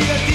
the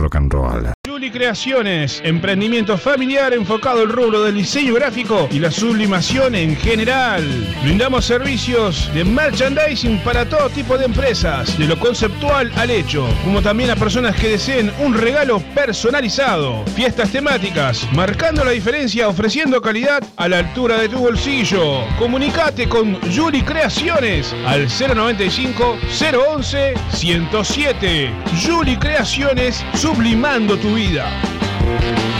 rock and roll. Juli Creaciones, emprendimiento familiar enfocado al rubro del diseño gráfico y la sublimación en general. Brindamos servicios de merchandising para todo tipo de empresas, de lo conceptual al hecho, como también a personas que deseen un regalo personalizado. Fiestas temáticas, marcando la diferencia, ofreciendo calidad a la altura de tu bolsillo. Comunicate con Juli Creaciones al 095 011 107. Juli Creaciones, sublimando tu vida. vida.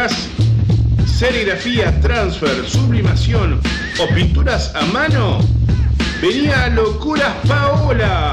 ¿Necesitas serigrafía, transfer, sublimación o pinturas a mano? Venía Locuras Paola.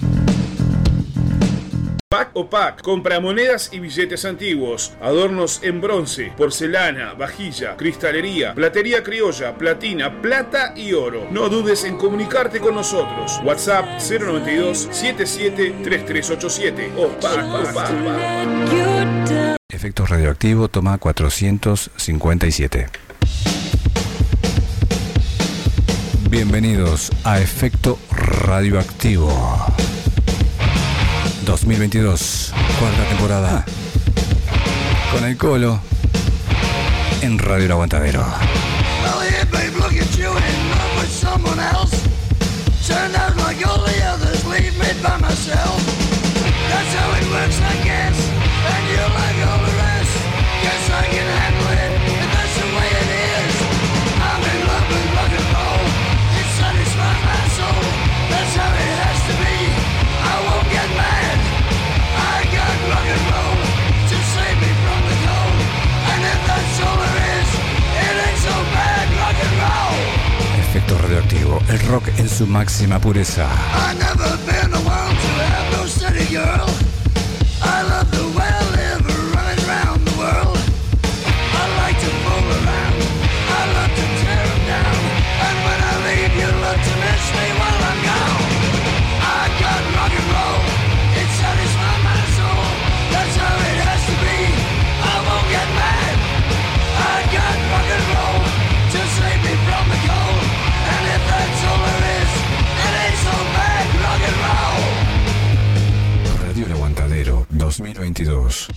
Pack o Pack, compra monedas y billetes antiguos, adornos en bronce, porcelana, vajilla, cristalería, platería criolla, platina, plata y oro. No dudes en comunicarte con nosotros. WhatsApp 092 77 3387 o Pack o Pack. Efecto radioactivo, toma 457. Bienvenidos a Efecto Radioactivo. 2022, cuarta temporada. Con el colo en Radio El Aguantadero. Rock en su máxima pureza. 2022.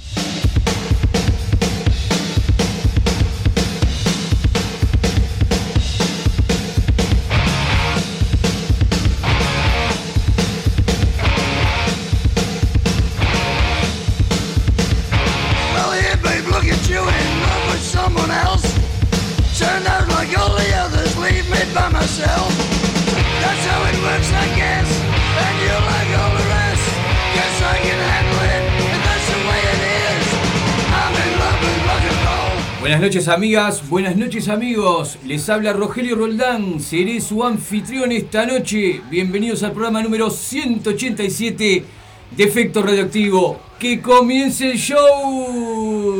Noches amigas, buenas noches amigos. Les habla Rogelio Roldán, seré su anfitrión esta noche. Bienvenidos al programa número 187 de Efecto Radioactivo. ¡Que comience el show!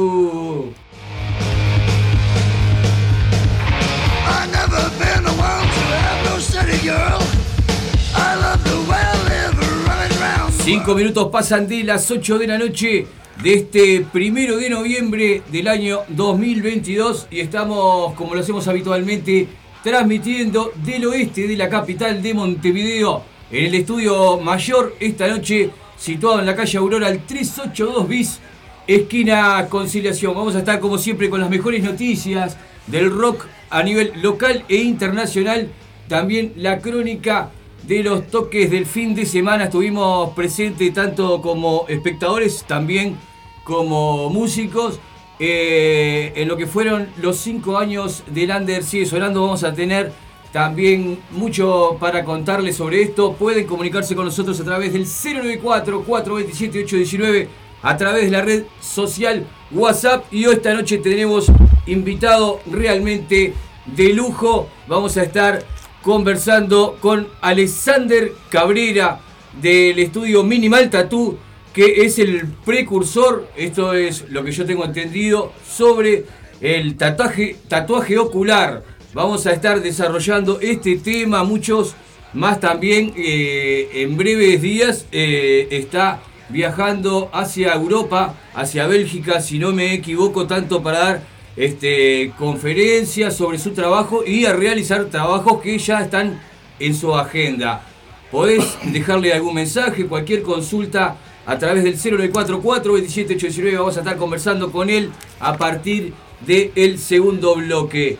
Cinco minutos pasan de las 8 de la noche de este primero de noviembre del año 2022 y estamos, como lo hacemos habitualmente, transmitiendo del oeste de la capital de Montevideo en el estudio mayor esta noche situado en la calle Aurora al 382 bis, esquina Conciliación. Vamos a estar como siempre con las mejores noticias del rock a nivel local e internacional. También la crónica de los toques del fin de semana. Estuvimos presentes tanto como espectadores, también como músicos. Eh, en lo que fueron los cinco años del Under Sigue Sonando vamos a tener también mucho para contarles sobre esto. Pueden comunicarse con nosotros a través del 094-427-819, a través de la red social WhatsApp. Y hoy esta noche tenemos invitado realmente de lujo. Vamos a estar conversando con Alexander Cabrera del estudio Minimal Tattoo, que es el precursor, esto es lo que yo tengo entendido, sobre el tatuaje, tatuaje ocular Vamos a estar desarrollando este tema, muchos más también. Eh, en breves días eh, está viajando hacia Europa, hacia Bélgica, si no me equivoco, tanto para dar este, conferencias sobre su trabajo y a realizar trabajos que ya están en su agenda. Podés dejarle algún mensaje, cualquier consulta a través del 0944 27819 Vamos a estar conversando con él a partir del segundo bloque.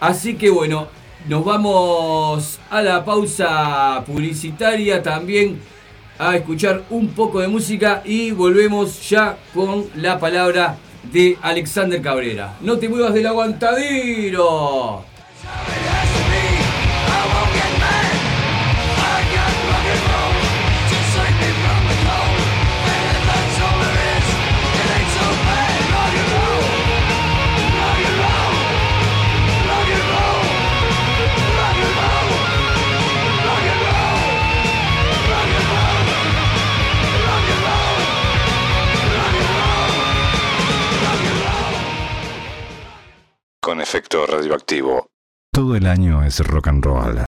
Así que bueno, nos vamos a la pausa publicitaria también a escuchar un poco de música y volvemos ya con la palabra de Alexander Cabrera. No te muevas del aguantadero. Radioactivo. Todo el año es rock and roll.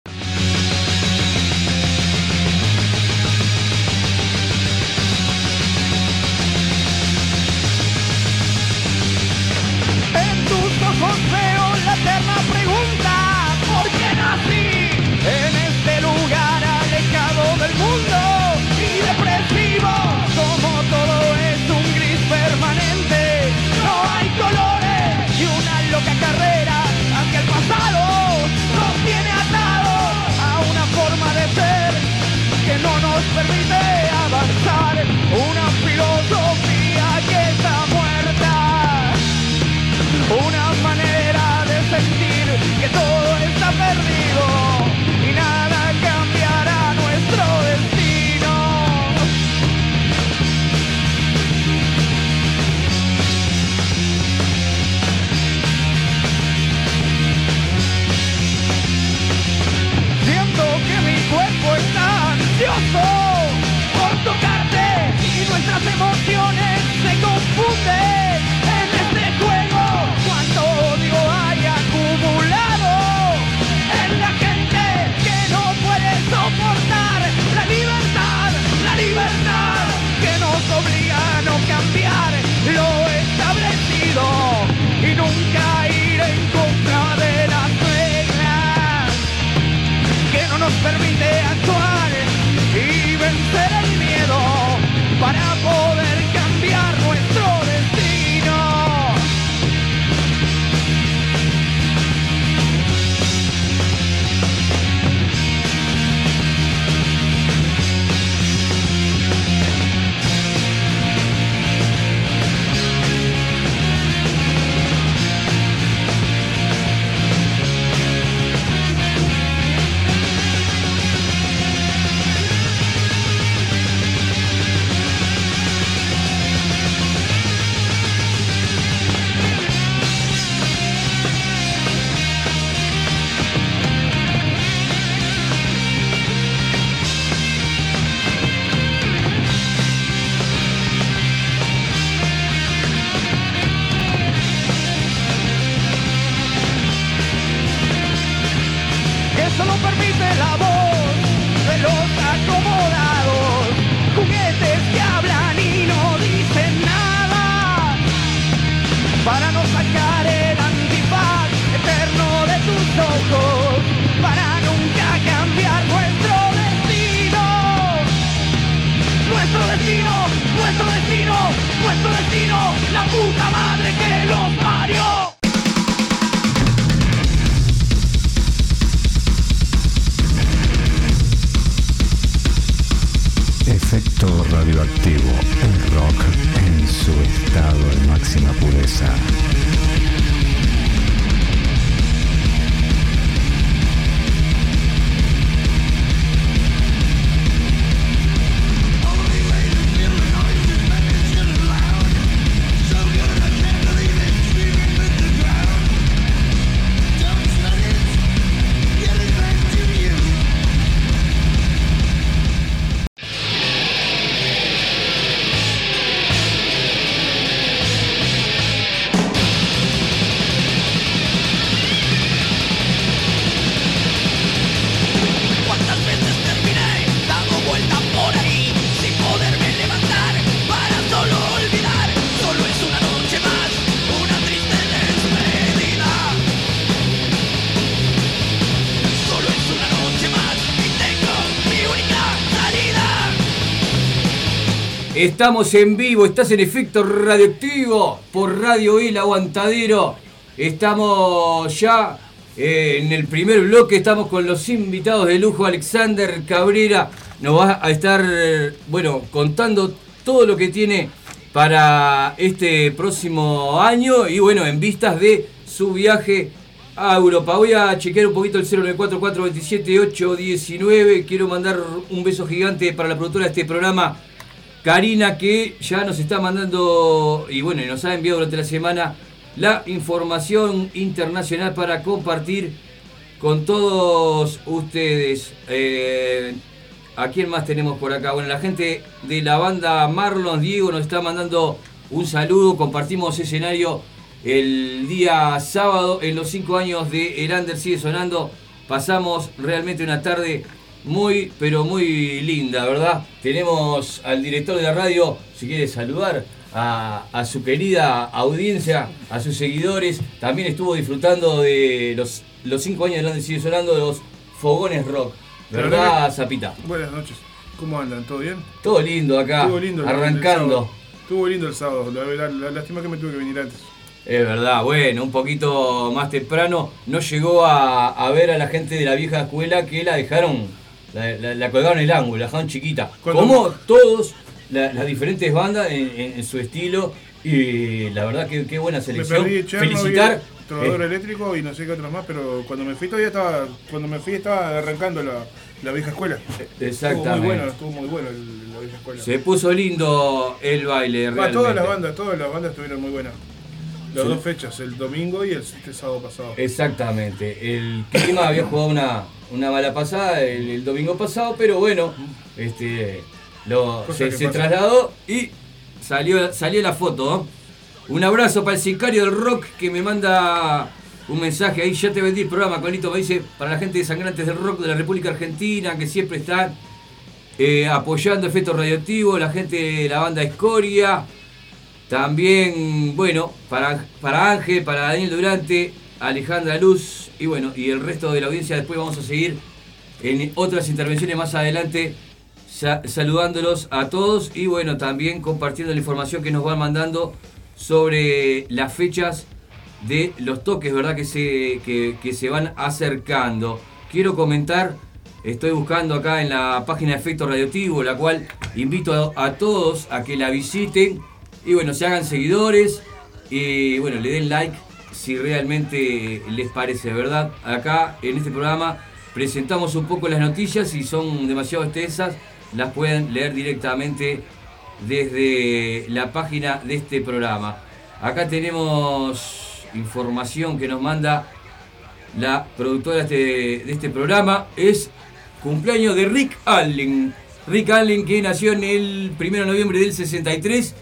Solo permite la voz radioactivo, el rock en su estado de máxima pureza. Estamos en vivo, estás en efecto radioactivo por Radio El Aguantadero. Estamos ya eh, en el primer bloque, estamos con los invitados de lujo. Alexander Cabrera nos va a estar, bueno, contando todo lo que tiene para este próximo año y bueno, en vistas de su viaje a Europa. Voy a chequear un poquito el 094427819. Quiero mandar un beso gigante para la productora de este programa. Karina que ya nos está mandando y bueno, nos ha enviado durante la semana la información internacional para compartir con todos ustedes. Eh, ¿A quién más tenemos por acá? Bueno, la gente de la banda Marlon Diego nos está mandando un saludo. Compartimos escenario el día sábado en los cinco años de Erander sigue sonando. Pasamos realmente una tarde muy, pero muy linda, ¿verdad? Tenemos al director de la radio, si quiere saludar a, su querida audiencia, a sus seguidores. También estuvo disfrutando de los, los cinco años de Grande Sigue Sonando de los Fogones Rock. ¿Verdad, Zapita? Buenas noches. ¿Cómo andan? ¿Todo bien? Todo lindo acá. Estuvo lindo arrancando. Estuvo lindo el sábado. La, la- la- lástima que me tuve que venir antes. Es verdad, bueno, un poquito más temprano no llegó a, a ver a la gente de la vieja escuela que la dejaron, la, la- la colgaron en el ángulo, la dejaron chiquita. Como todos, la- las diferentes bandas en, en- en su estilo, y la verdad que qué buena Me selección. perdí Felicitar. Trovador eh, eléctrico y no sé qué otros más, pero cuando me fui todavía estaba, cuando me fui estaba arrancando la, la vieja escuela. Estuvo exactamente. muy bueno, estuvo muy bueno el- la vieja escuela. Se puso lindo el baile, todas las bandas, todas las bandas estuvieron muy buenas. Las dos fechas, el domingo y el este sábado pasado. Exactamente. El clima había jugado una, una mala pasada el, el domingo pasado, pero bueno, este lo, se, se trasladó y salió, salió la foto. Un abrazo para el sicario del rock que me manda un mensaje ahí. Ya te vendí el programa, Colito. Me dice para la gente de Sangrantes del Rock de la República Argentina que siempre están eh, apoyando Efecto Radioactivo, la gente de la banda Escoria. También, bueno, para, para Ángel, para Daniel Durante, Alejandra Luz y bueno, y el resto de la audiencia. Después vamos a seguir en otras intervenciones más adelante sa- saludándolos a todos y bueno, también compartiendo la información que nos van mandando sobre las fechas de los toques, ¿verdad? Que se, que, se van acercando. Quiero comentar, estoy buscando acá en la página de Efecto Radioactivo, la cual invito a todos a que la visiten y bueno, se hagan seguidores y bueno, le den like si realmente les parece, ¿verdad? Acá en este programa presentamos un poco las noticias, si son demasiado extensas, las pueden leer directamente desde la página de este programa. Acá tenemos información que nos manda la productora de este, este programa. Es cumpleaños de Rick Allen. Rick Allen que nació en el 1 de noviembre del 63.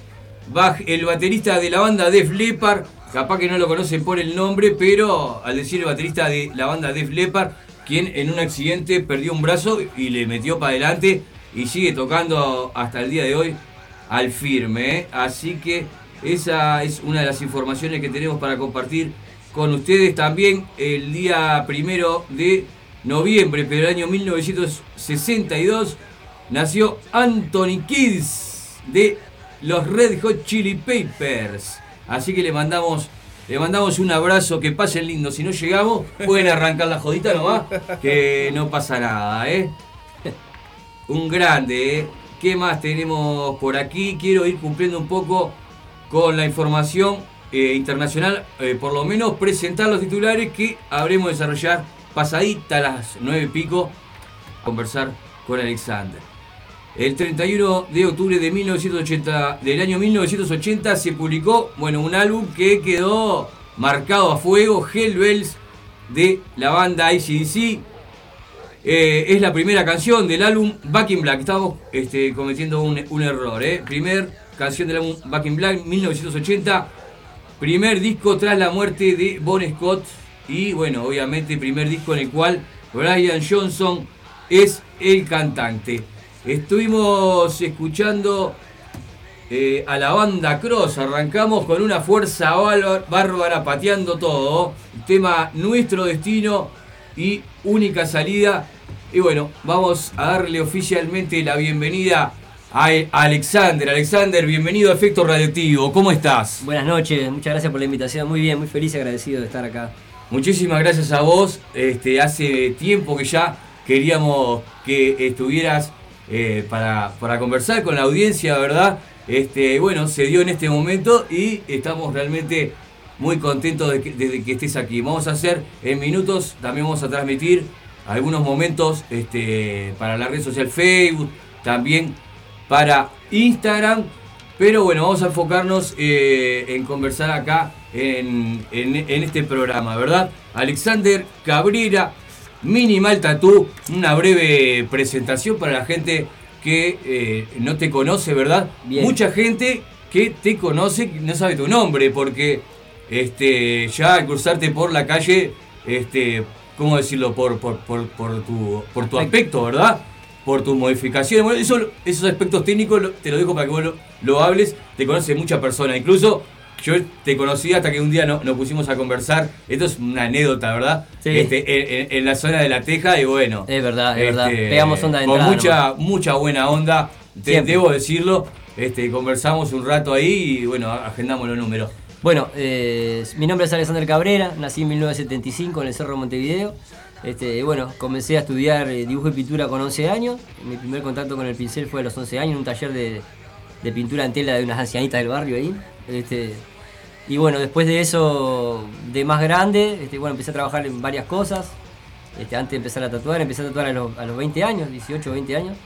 Baj- el baterista de la banda Def Leppard. Capaz que no lo conocen por el nombre, pero al decir el baterista de la banda Def Leppard, quien en un accidente perdió un brazo y le metió para adelante y sigue tocando hasta el día de hoy al firme. ¿eh? Así que esa es una de las informaciones que tenemos para compartir con ustedes. También el día primero de noviembre, pero del año 1962, nació Anthony Kids de los Red Hot Chili Papers. Así que le mandamos, le mandamos un abrazo, que pasen lindo. Si no llegamos, pueden arrancar la jodita nomás, que no pasa nada, ¿eh? Un grande, ¿eh? ¿Qué más tenemos por aquí? Quiero ir cumpliendo un poco con la información eh, internacional, eh, por lo menos presentar los titulares que habremos de desarrollar pasadita a las nueve y pico, conversar con Alexander. El 31 de octubre de 1980, del año 1980 se publicó bueno, un álbum que quedó marcado a fuego, Hell Bells, de la banda ICDC. Eh, es la primera canción del álbum Back in Black. Estamos este, cometiendo un, un error. ¿eh? Primer canción del álbum Back in Black, 1980. Primer disco tras la muerte de Bon Scott. Y bueno, obviamente primer disco en el cual Brian Johnson es el cantante. Estuvimos escuchando eh, a la banda Cross. Arrancamos con una fuerza bárbara, pateando todo. Tema Nuestro Destino y Única Salida. Y bueno, vamos a darle oficialmente la bienvenida a Alexander. Alexander, bienvenido a Efecto Radioactivo. ¿Cómo estás? Buenas noches, muchas gracias por la invitación. Muy bien, muy feliz y agradecido de estar acá. Muchísimas gracias a vos. Este, hace tiempo que ya queríamos que estuvieras eh, para, para conversar con la audiencia, ¿verdad? Este, bueno, se dio en este momento y estamos realmente muy contentos de que, que estés aquí. Vamos a hacer en minutos, también vamos a transmitir algunos momentos este, para la red social Facebook, también para Instagram. Pero bueno, vamos a enfocarnos eh, en conversar acá en, en, en este programa, ¿verdad? Alexander Cabrera, Minimal Tattoo, una breve presentación para la gente que eh, no te conoce, ¿verdad? Bien. Mucha gente que te conoce no sabe tu nombre, porque este, ya al cruzarte por la calle, este, ¿cómo decirlo? Por, por, por, por tu, por tu aspecto, ¿verdad? Por tus modificaciones. Bueno, eso, esos aspectos técnicos te lo dejo para que vos lo, lo hables. Te conoce mucha persona. Incluso yo te conocí hasta que un día no- nos pusimos a conversar. Esto es una anécdota, ¿verdad? Sí. Este, en, la zona de la Teja y bueno. Es verdad, es verdad. este, Pegamos onda de Con entrada mucha, mucha buena onda. Te- debo decirlo. Este, conversamos un rato ahí y bueno, agendamos los números. Bueno, eh, mi nombre es Alexander Cabrera, nací en 1975 en el Cerro Montevideo. Este, bueno, comencé a estudiar eh, dibujo y pintura con 11 años. Mi primer contacto con el pincel fue a los 11 años en un taller de, de pintura en tela de unas ancianitas del barrio ahí. Este, y bueno, después de eso, de más grande, este, bueno, empecé a trabajar en varias cosas. Este, antes de empezar a tatuar, empecé a tatuar a los, a los 20 años, 18 o 20 años.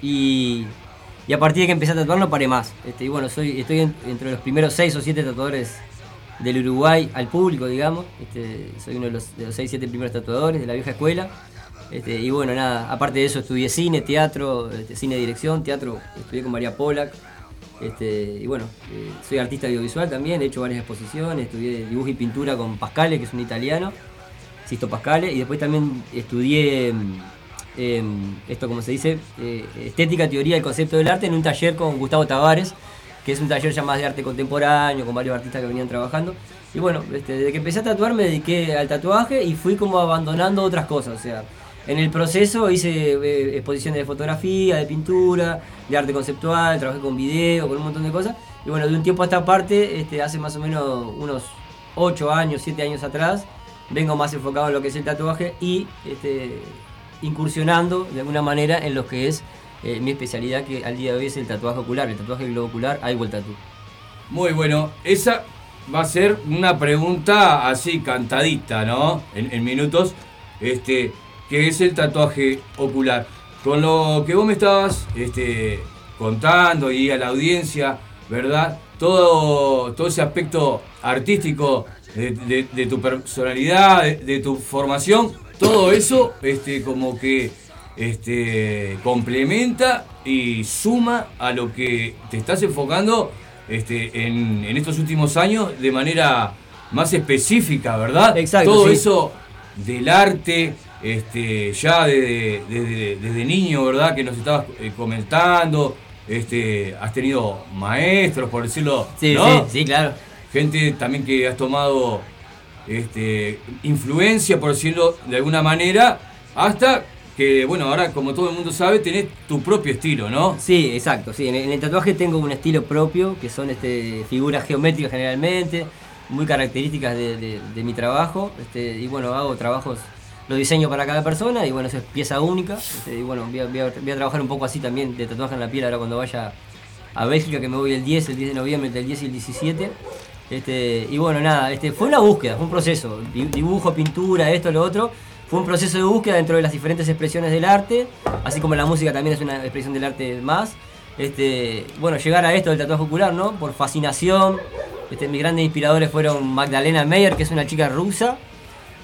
Y, y a partir de que empecé a tatuar no paré más. Este, y bueno, soy, estoy en- entre los primeros 6 o 7 tatuadores del Uruguay al público, digamos. Este, soy uno de los, de los 6 7 primeros tatuadores de la vieja escuela. Este, y bueno, nada, aparte de eso estudié cine, teatro, este, cine de dirección, teatro, estudié con María Polak. Este, y bueno, eh, soy artista audiovisual también, he hecho varias exposiciones, estudié dibujo y pintura con Pascale, que es un italiano, Sisto Pascale, y después también estudié mm, em, esto como se dice, eh, estética, teoría del concepto del arte en un taller con Gustavo Tavares, que es un taller ya más de arte contemporáneo, con varios artistas que venían trabajando. Y bueno, este, desde que empecé a tatuar me dediqué al tatuaje y fui como abandonando otras cosas. O sea, en el proceso hice eh, exposiciones de fotografía, de pintura, de arte conceptual, trabajé con video, con un montón de cosas. Y bueno, de un tiempo a esta parte, este, hace más o menos unos 8 años, 7 años atrás, vengo más enfocado en lo que es el tatuaje y este, incursionando de alguna manera en lo que es eh, mi especialidad, que al día de hoy es el tatuaje ocular, el tatuaje globo ocular, eyeball tattoo. Muy bueno, esa va a ser una pregunta así cantadita, ¿no? En, en minutos, este, que es el tatuaje ocular. Con lo que vos me estabas este, contando y a la audiencia, ¿verdad? Todo, todo ese aspecto artístico de, de- de tu personalidad, de, de tu formación, todo eso este, como que este, complementa y suma a lo que te estás enfocando este, en, en estos últimos años de manera más específica, ¿verdad? Exacto, Todo sí. eso del arte, este, ya desde, desde- desde niño, ¿verdad? Que nos estabas eh, comentando, este, has tenido maestros, por decirlo, Sí, ¿no? sí, sí, claro. gente también que has tomado este, influencia, por decirlo de alguna manera, hasta que, bueno, ahora como todo el mundo sabe, tenés tu propio estilo, ¿no? Sí, exacto. Sí. En, el, en el tatuaje tengo un estilo propio, que son este, figuras geométricas generalmente, muy características de, de- de mi trabajo. Este, y bueno, hago trabajos, lo diseño para cada persona y bueno, eso es pieza única. Este, y bueno, voy a, voy a- trabajar un poco así también de tatuaje en la piel ahora cuando vaya a Bélgica, que me voy el 10, el 10 de noviembre, entre el 10 y el 17. Este, y bueno, nada, este, fue una búsqueda, fue un proceso. Di- Dibujo, pintura, esto, lo otro. Fue un proceso de búsqueda dentro de las diferentes expresiones del arte, así como la música también es una expresión del arte más. Este, bueno, llegar a esto del tatuaje ocular, ¿no? Por fascinación. Este, mis grandes inspiradores fueron Magdalena Meyer, que es una chica rusa.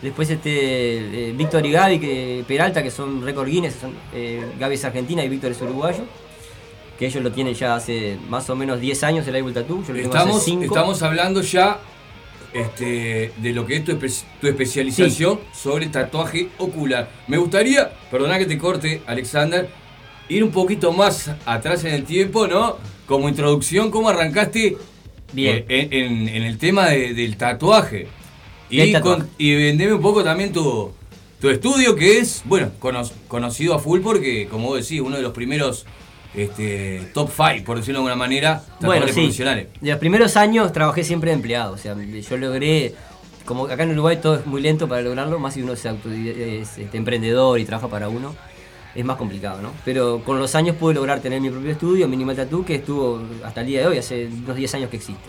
Después este, eh, Víctor y Gaby que, Peralta, que son récord Guinness, son, eh, Gaby es argentina y Víctor es uruguayo. Que ellos lo tienen ya hace más o menos 10 años el Airball Tattoo. Yo lo tengo hace Estamos, 5. estamos hablando ya este, de lo que es tu, espe- tu especialización sobre tatuaje ocular. Me gustaría, perdona que te corte, Alexander, ir un poquito más atrás en el tiempo, ¿no? Como introducción, ¿cómo arrancaste Bien. eh, en, en- en el tema de- del tatuaje? Y, con- y vendeme un poco también tu, tu estudio, que es, bueno, cono- conocido a full porque, como vos decís, uno de los primeros este, top 5, por decirlo de alguna manera, Bueno, sí. profesionales. De los primeros años trabajé siempre de empleado. O sea, yo logré. Como acá en Uruguay todo es muy lento para lograrlo, más si uno es, auto- es, este, emprendedor y trabaja para uno, es más complicado, ¿no? Pero con los años pude lograr tener mi propio estudio, Minimal Tattoo, que estuvo hasta el día de hoy, hace unos 10 años que existe.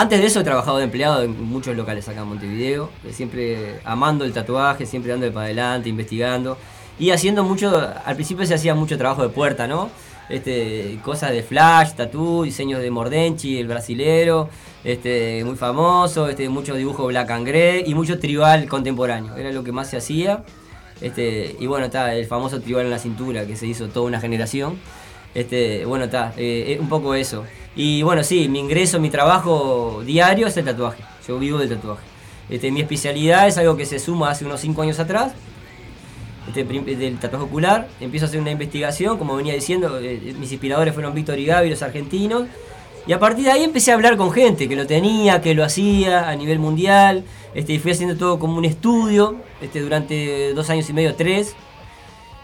Antes de eso he trabajado de empleado en muchos locales acá en Montevideo, eh, siempre amando el tatuaje, siempre dándole para adelante, investigando y haciendo mucho, al principio se hacía mucho trabajo de puerta, ¿no? Este, cosas de flash, tatú, diseños de Mordenchi, el brasilero, este, muy famoso, este, mucho dibujo black and grey y mucho tribal contemporáneo, era lo que más se hacía. Este, y bueno, está el famoso tribal en la cintura que se hizo toda una generación. Este, bueno, está, eh, es un poco eso. Y bueno, sí, mi ingreso, mi trabajo diario es el tatuaje. Yo vivo del tatuaje. Este, mi especialidad es algo que se suma hace unos 5 años atrás, este, del tatuaje ocular. Empiezo a hacer una investigación, como venía diciendo, eh, mis inspiradores fueron Víctor y Gaby, los argentinos. Y a partir de ahí empecé a hablar con gente que lo tenía, que lo hacía a nivel mundial. Este, y fui haciendo todo como un estudio este, durante dos años y medio, tres.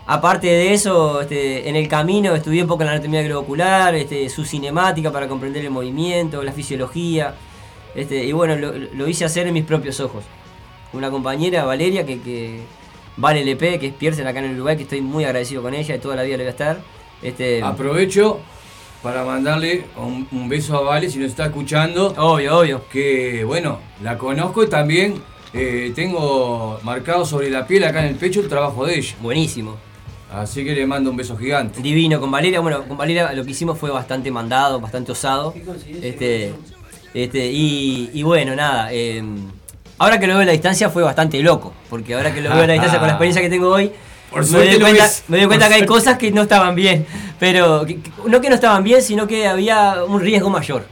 Aparte de eso, este, en el camino estudié un poco la anatomía globiocular, este, su cinemática para comprender el movimiento, la fisiología. Este, y bueno, lo, lo hice hacer en mis propios ojos. Una compañera, Valeria, que, que Vale LP, que es piercing acá en el Uruguay, que estoy muy agradecido con ella y toda la vida le voy a estar. Este, Aprovecho para mandarle un, un beso a Vale si nos está escuchando. Obvio, obvio. Que bueno, la conozco y también eh, tengo marcado sobre la piel acá en el pecho el trabajo de ella. Buenísimo. Así que le mando un beso gigante. Divino, con Valeria, bueno, con Valeria lo que hicimos fue bastante mandado, bastante osado. Este, este, y, y bueno, nada. eh, ahora que lo veo a la distancia fue bastante loco, porque ahora que lo veo a la distancia con la experiencia que tengo hoy, Por me doy cuenta, ves. me doy cuenta Por que hay suerte. cosas que no estaban bien, pero que- que- no que no estaban bien, sino que había un riesgo mayor,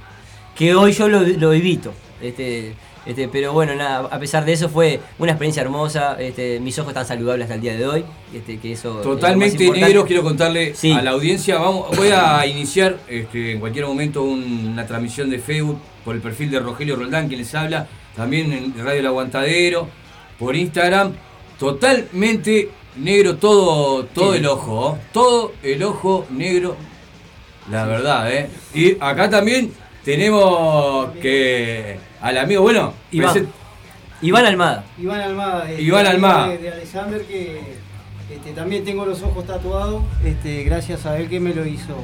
que hoy yo lo, lo evito. Este, este, pero bueno, nada, a pesar de eso fue una experiencia hermosa, este, mis ojos están saludables hasta el día de hoy, este, que eso Totalmente negro, quiero contarle Sí. a la audiencia. Vamos, voy a iniciar este, en cualquier momento un- una transmisión de Facebook por el perfil de Rogelio Roldán, quien les habla, también en Radio El Aguantadero, por Instagram. Totalmente negro todo, todo Sí. el ojo, ¿oh? todo el ojo negro, la verdad, ¿eh? Y acá también tenemos que al amigo, bueno, Iván. Iván Almada. Iván Almada. este, Iván Almada. De, de Alexander que este, también tengo los ojos tatuados, este, gracias a él que me lo hizo.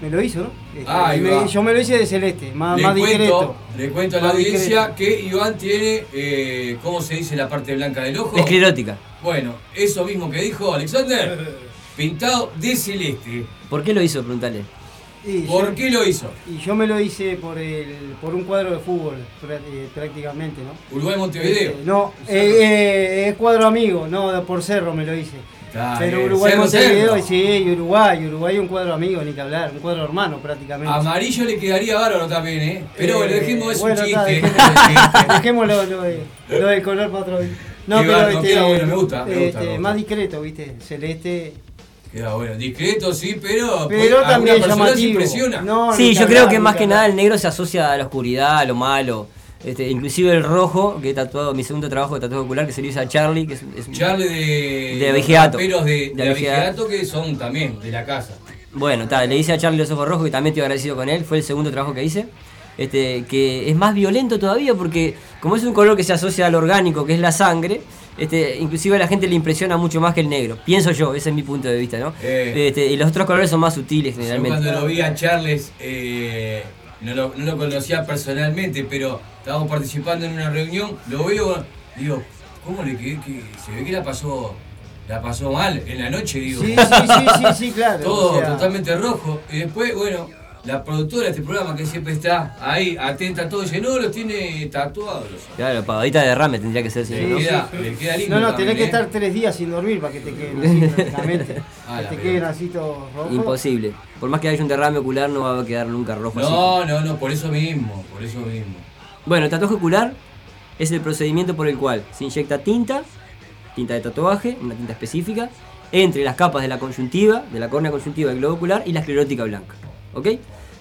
Me lo hizo, ¿no? Este, me- va. yo me lo hice de celeste, más, Le más cuento, discreto. le cuento a la audiencia discreto. que Iván tiene, eh, ¿cómo se dice la parte blanca del ojo? Esclerótica. Bueno, eso mismo que dijo Alexander, pintado de celeste. ¿Por qué lo hizo? Preguntale. Y ¿Por yo- qué lo hizo? Y yo me lo hice por el, por un cuadro de fútbol, eh, prácticamente, ¿no? Uruguay Montevideo. Este, no, eh, eh, es cuadro amigo, no, por cerro me lo hice. Está Pero Uruguay Montevideo, sí, y Uruguay, Uruguay un cuadro amigo, ni que hablar, un cuadro hermano prácticamente. Amarillo le quedaría bárbaro también, ¿eh? Pero Eh, dejemos eso bueno, un está, chiste. dejemos- Dejémoslo lo, de- lo del color para otro día. No, Qué pero este, bueno, me gusta, me gusta, este, me gusta. más discreto, ¿viste? Celeste. Queda bueno, discreto sí, pero, Pero pues, también persona se llamativo. impresiona. No, Sí, yo creo que más que nada el negro se asocia a la oscuridad, a lo malo. Este, inclusive el rojo, que he tatuado, mi segundo trabajo de tatuaje ocular, que se lo hice a Charlie, que es, es un- Charlie de. De raperos de, De de que son también de la casa. Bueno, ta, le hice a Charlie los ojos rojos, que también estoy agradecido con él, fue el segundo trabajo que hice. Este, que es más violento todavía porque como es un color que se asocia al orgánico, que es la sangre, este, inclusive a la gente le impresiona mucho más que el negro. Pienso yo, ese es mi punto de vista, ¿no? Eh. Este, y los otros colores son más sutiles Yo generalmente. cuando lo vi a Charles, eh, no, lo, no lo conocía personalmente, pero estábamos participando en una reunión, lo veo, digo, ¿cómo le quedé? Que se ve que la pasó, la pasó mal en la noche, digo. Sí, sí, sí, sí, sí, claro. Todo o sea, totalmente rojo. Y después, bueno, la productora de este programa que siempre está ahí atenta a todo, dice, no, los tiene tatuados. los- Claro, pagadita de derrame tendría que ser, si Le, no, ¿no? queda, le queda lindo. No, no, también, tenés que ¿eh? estar tres días sin dormir para que te queden así prácticamente. Ah, que te queden así todos rojos. Imposible. Por más que haya un derrame ocular, no va a quedar nunca rojo así. No, no, no, por eso mismo, por eso mismo. Bueno, el tatuaje ocular es el procedimiento por el cual se inyecta tinta, tinta de tatuaje, una tinta específica, entre las capas de la conjuntiva, de la córnea conjuntiva del globo ocular y la esclerótica blanca. ¿Ok?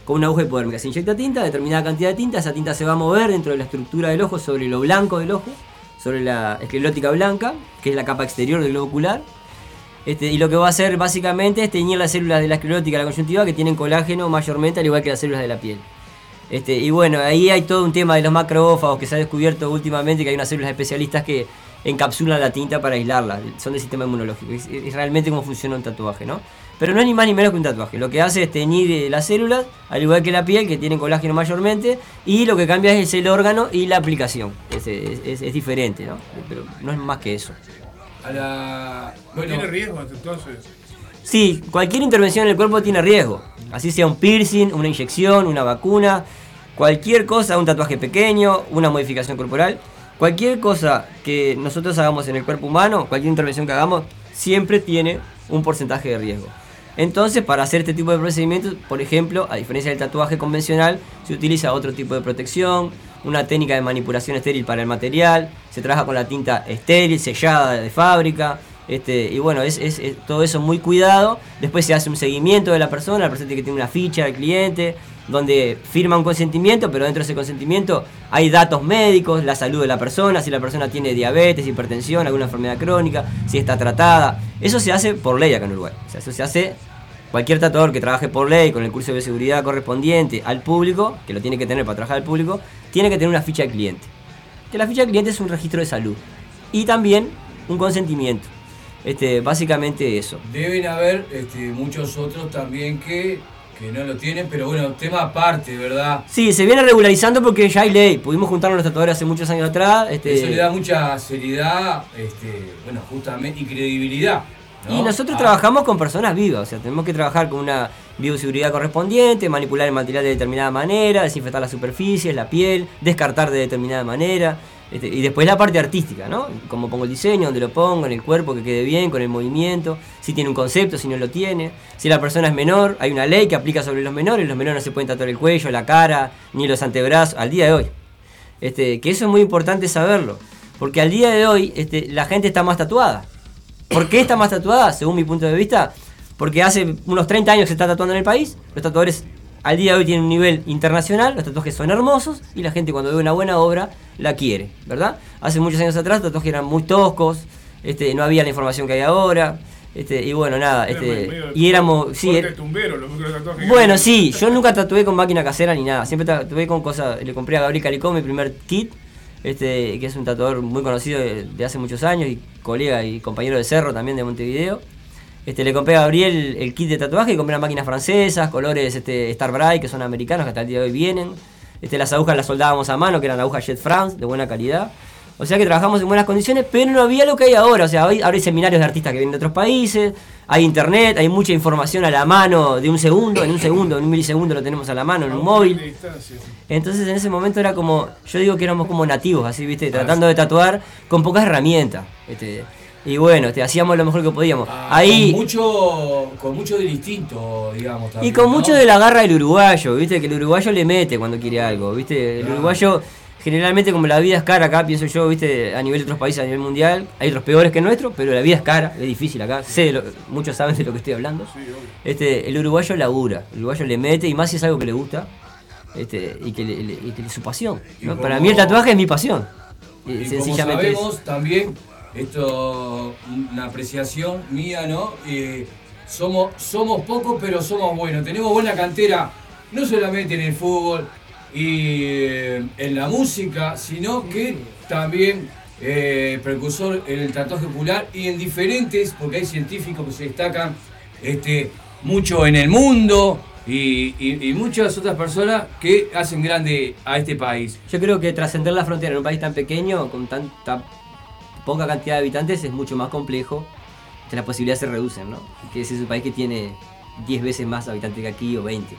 Con una aguja hipodérmica se inyecta tinta, determinada cantidad de tinta, esa tinta se va a mover dentro de la estructura del ojo sobre lo blanco del ojo, sobre la esclerótica blanca, que es la capa exterior del globo ocular. Este, y lo que va a hacer básicamente es teñir las células de la esclerótica la conjuntiva que tienen colágeno mayormente, al igual que las células de la piel. Este, y bueno, ahí hay todo un tema de los macrófagos que se ha descubierto últimamente, que hay unas células especialistas que encapsulan la tinta para aislarla, son del sistema inmunológico. Es, es realmente cómo funciona un tatuaje, ¿no? Pero no es ni más ni menos que un tatuaje. Lo que hace es teñir eh, las células, al igual que la piel, que tienen colágeno mayormente, y lo que cambia es el órgano y la aplicación. Es, es- es- es diferente, ¿no? Pero no es más que eso. A la. ¿No tiene riesgo entonces? Sí, cualquier intervención en el cuerpo tiene riesgo. Así sea un piercing, una inyección, una vacuna, cualquier cosa, un tatuaje pequeño, una modificación corporal, cualquier cosa que nosotros hagamos en el cuerpo humano, cualquier intervención que hagamos, siempre tiene un porcentaje de riesgo. Entonces, para hacer este tipo de procedimientos, por ejemplo, a diferencia del tatuaje convencional, se utiliza otro tipo de protección, una técnica de manipulación estéril para el material, se trabaja con la tinta estéril, sellada de fábrica, este, y bueno, es, es- es todo eso muy cuidado. Después se hace un seguimiento de la persona, la persona tiene que tener una ficha del cliente, donde firma un consentimiento, pero dentro de ese consentimiento hay datos médicos, la salud de la persona, si la persona tiene diabetes, hipertensión, alguna enfermedad crónica, si está tratada. Eso se hace por ley acá en Uruguay. O sea, eso se hace cualquier tatuador que trabaje por ley con el curso de seguridad correspondiente al público, que lo tiene que tener para trabajar al público, tiene que tener una ficha de cliente. Que la ficha de cliente es un registro de salud. Y también un consentimiento. Este, básicamente eso. deben haber este, muchos otros también que, que no lo tienen, pero bueno, tema aparte, ¿verdad? Sí, se viene regularizando porque ya hay ley. Pudimos juntarnos los tatuadores hace muchos años atrás. Este, Eso le da mucha seriedad, este, bueno, justamente, y credibilidad. ¿no? Y nosotros Ah, trabajamos con personas vivas, o sea, tenemos que trabajar con una bioseguridad correspondiente, manipular el material de determinada manera, desinfectar las superficies, la piel, descartar de determinada manera. Este, y después la parte artística, ¿no? Cómo pongo el diseño, dónde lo pongo, en el cuerpo, que quede bien, con el movimiento, si tiene un concepto, si no lo tiene. Si la persona es menor, hay una ley que aplica sobre los menores, los menores no se pueden tatuar el cuello, la cara, ni los antebrazos, al día de hoy. Este, que eso es muy importante saberlo, porque al día de hoy este, la gente está más tatuada. ¿Por qué está más tatuada? Según mi punto de vista, porque hace unos 30 años se está tatuando en el país, los tatuadores al día de hoy tienen un nivel internacional, los tatuajes son hermosos y la gente cuando ve una buena obra la quiere, ¿verdad? Hace muchos años atrás los tatuajes eran muy toscos, este, no había la información que hay ahora, este, y bueno, nada, este, medio y éramos... Sí, er- tumbero, los bueno, sí, yo nunca tatué con máquina casera ni nada. Siempre tatué con cosas. Le compré a Gabriel Calicó mi primer kit, este, que es un tatuador muy conocido de, de hace muchos años y colega y compañero de cerro también de Montevideo. Este, le compré a Gabriel el kit de tatuaje y compré unas máquinas francesas, colores este, Star Bright, que son americanos, que hasta el día de hoy vienen. Este, las agujas las soldábamos a mano, que eran agujas Jet France, de buena calidad. O sea que trabajamos en buenas condiciones, pero no había lo que hay ahora. O sea, hoy, ahora hay seminarios de artistas que vienen de otros países, hay internet, hay mucha información a la mano de un segundo, en un segundo, en un milisegundo lo tenemos a la mano en un móvil. Entonces en ese momento era como, yo digo que éramos como nativos, así, viste, tratando de tatuar con pocas herramientas. Este, y bueno, este, hacíamos lo mejor que podíamos. ah, Ahí, Con mucho, con mucho del instinto, digamos. y también, con ¿no? mucho de la garra del uruguayo, viste, que el uruguayo le mete cuando quiere algo, viste. El Claro. uruguayo, generalmente como la vida es cara acá, pienso yo, viste, a nivel de otros países, a nivel mundial, hay otros peores que el nuestro, pero la vida es cara, es difícil acá, sé, lo- muchos saben de lo que estoy hablando. Sí, obvio. Este, el uruguayo labura, el uruguayo le mete, y más si es algo que le gusta, este, y, que le- le- y que es su pasión. Y Para mí el tatuaje es mi pasión. Y Y como es. sabemos también, esto, una apreciación mía, ¿no? Eh, somos, somos pocos, pero somos buenos. Tenemos buena cantera, no solamente en el fútbol y eh, en la música, sino que también eh, precursor en el tatuaje ocular y en diferentes, porque hay científicos que se destacan este, mucho en el mundo. Y- y muchas otras personas que hacen grande a este país. Yo creo que trascender la frontera en un país tan pequeño, con tanta poca cantidad de habitantes, es mucho más complejo. Que las posibilidades se reducen, ¿no? Que ese es un país que tiene 10 veces más habitantes que aquí o 20.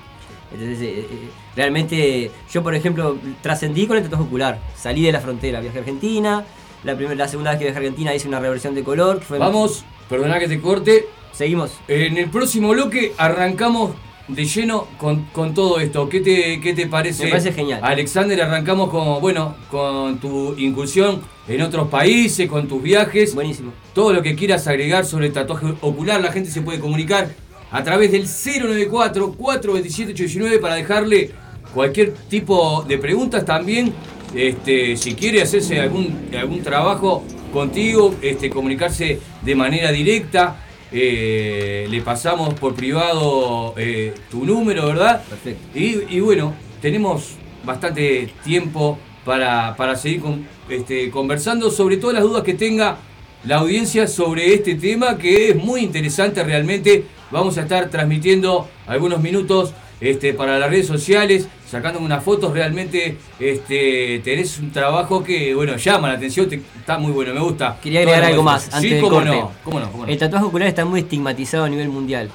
Entonces, eh, eh, realmente, yo por ejemplo, trascendí con el tatuaje ocular. Salí de la frontera, viajé a Argentina. La, primera, la segunda vez que viajé a Argentina hice una reversión de color. que fue- Vamos, perdona que te corte. Seguimos. En el próximo bloque arrancamos de lleno con, con todo esto. ¿Qué te, qué te parece? Me parece genial. Alexander, arrancamos con, bueno, con tu incursión en otros países, con tus viajes. Buenísimo. Todo lo que quieras agregar sobre el tatuaje ocular, la gente se puede comunicar a través del 094-427-819 para dejarle cualquier tipo de preguntas también. Este, si quiere hacerse algún, algún trabajo contigo, este, comunicarse de manera directa. Eh, le pasamos por privado eh, tu número, ¿verdad? Perfecto. Y, y bueno, tenemos bastante tiempo para, para seguir con- este, conversando sobre todas las dudas que tenga la audiencia sobre este tema que es muy interesante realmente. Vamos a estar transmitiendo algunos minutos este, para las redes sociales, sacando unas fotos. Realmente este, tenés un trabajo que bueno llama la atención, te- está muy bueno, me gusta. Quería agregar algo más antes sí, del cómo corte. no, cómo no, cómo no. El tatuaje ocular está muy estigmatizado a nivel mundial.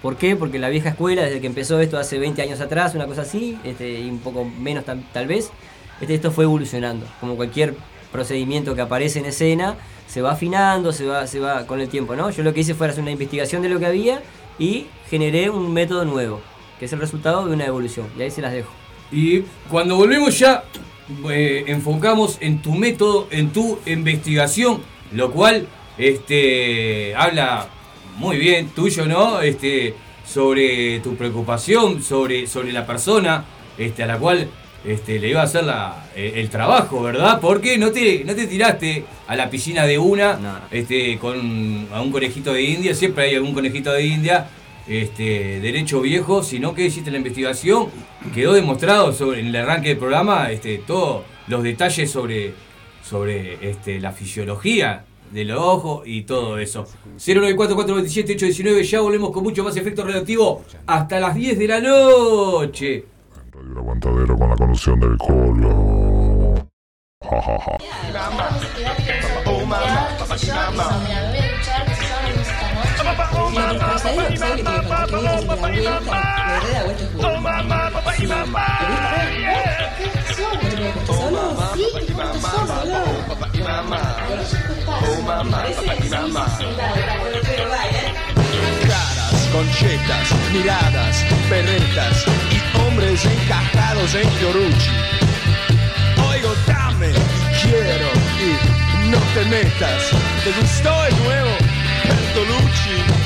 ¿Por qué? Porque la vieja escuela, desde que empezó esto hace 20 años atrás, una cosa así, este, y un poco menos tal, tal vez, este, esto fue evolucionando. Como cualquier procedimiento que aparece en escena, se va afinando, se va, se va con el tiempo, ¿no? Yo lo que hice fue hacer una investigación de lo que había y generé un método nuevo, que es el resultado de una evolución. Y ahí se las dejo. Y cuando volvemos ya eh, enfocamos en tu método, en tu investigación, lo cual este, habla muy bien tuyo, ¿no? Este, sobre tu preocupación, sobre, sobre la persona este, a la cual este, le iba a hacer la- eh, el trabajo, ¿verdad? Porque no te, no te tiraste a la piscina de una No. este, con a un conejito de India, siempre hay algún conejito de India este, derecho viejo, sino que hiciste la investigación, quedó demostrado sobre, en el arranque del programa este, todos los detalles sobre, sobre este, la fisiología del ojo y todo eso. 094-427-819, ya volvemos con mucho más efecto radioactivo hasta las 10 de la noche. Radio Aguantadero con la conducción del Colo. Ja, ja, ja. Caras, conchetas, miradas, berretas y hombres encajados en Fiorucci. Oigo, dame quiero y no te metas. ¿Te gustó el nuevo Bertolucci?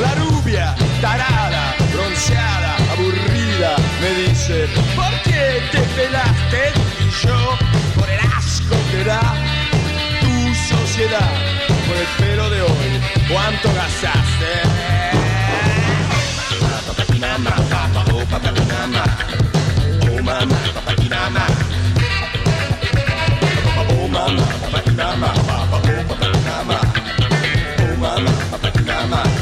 La rubia, tarada, bronceada, aburrida, me dice, ¿por qué te pelaste? Y yo, por el asco que da tu sociedad, por el pelo de hoy, ¿cuánto gastaste? Mama, papa dinama. Oh mama, papa dinama, papa oh papa dinama. Oh mama, papa dinama.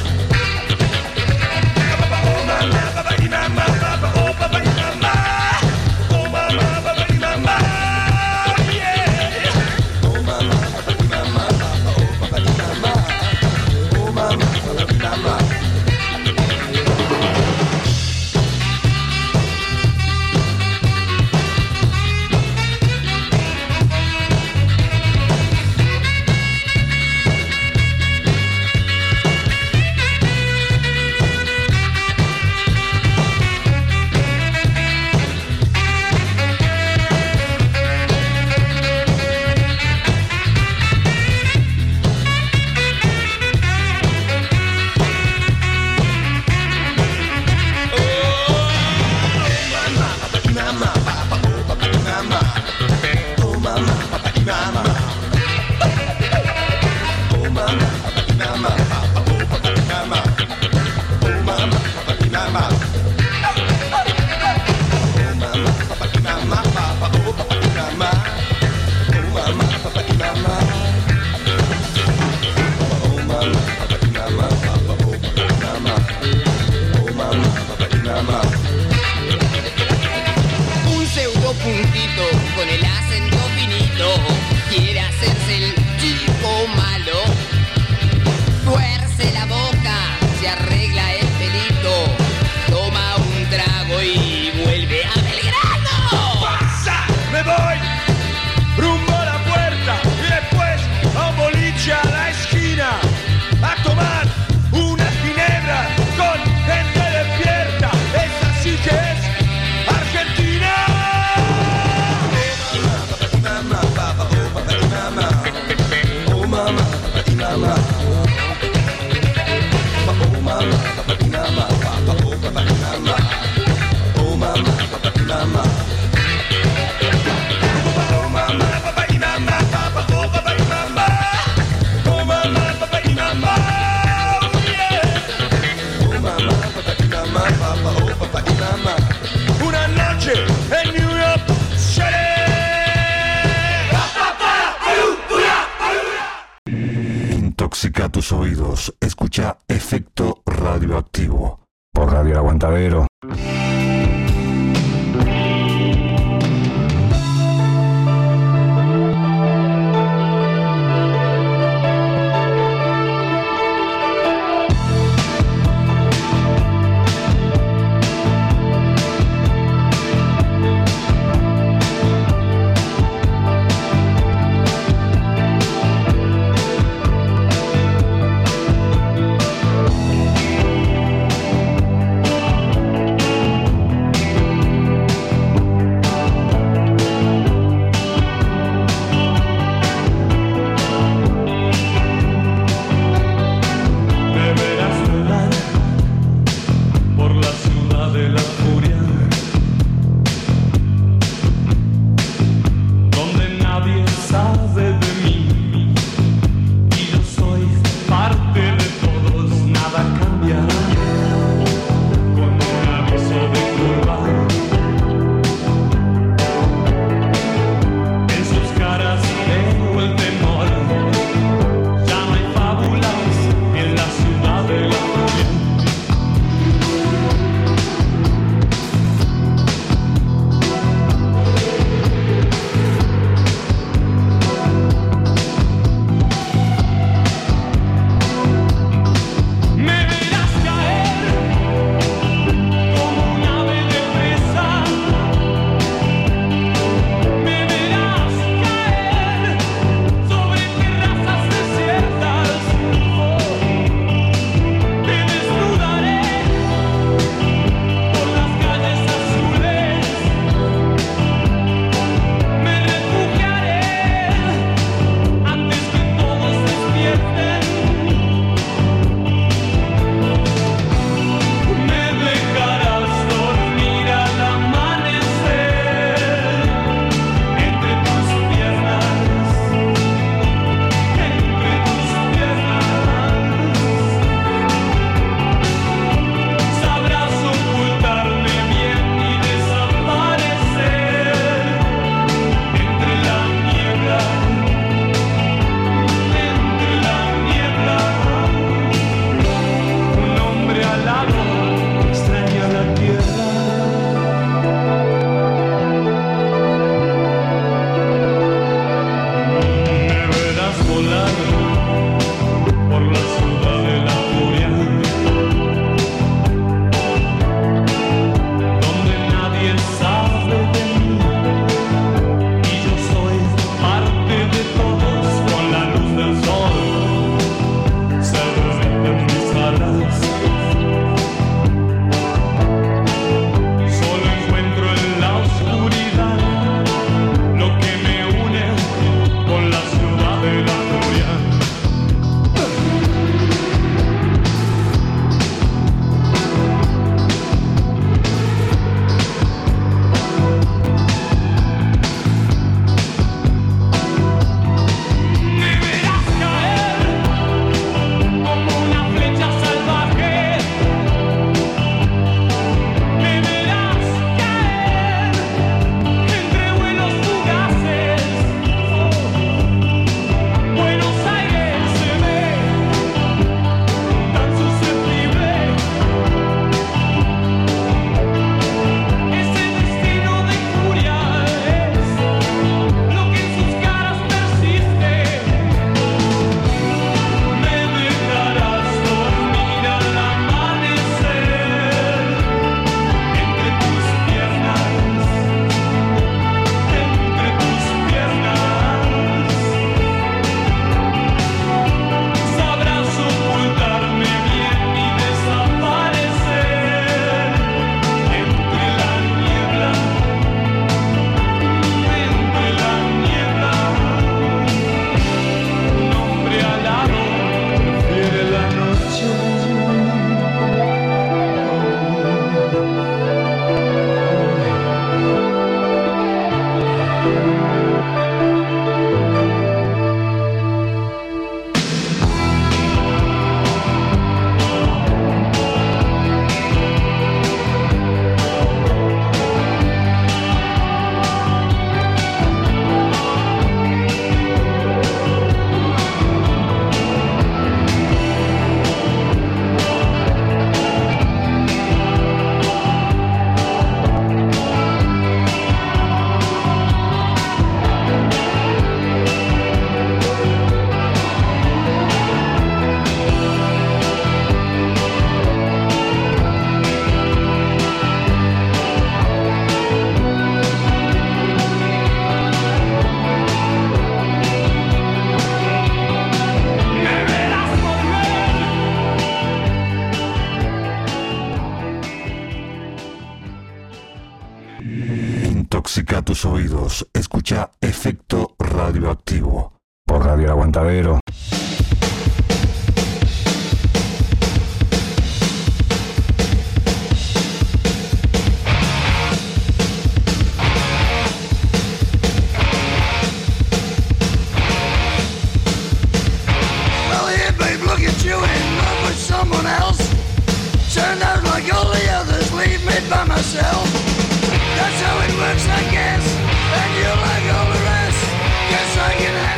Por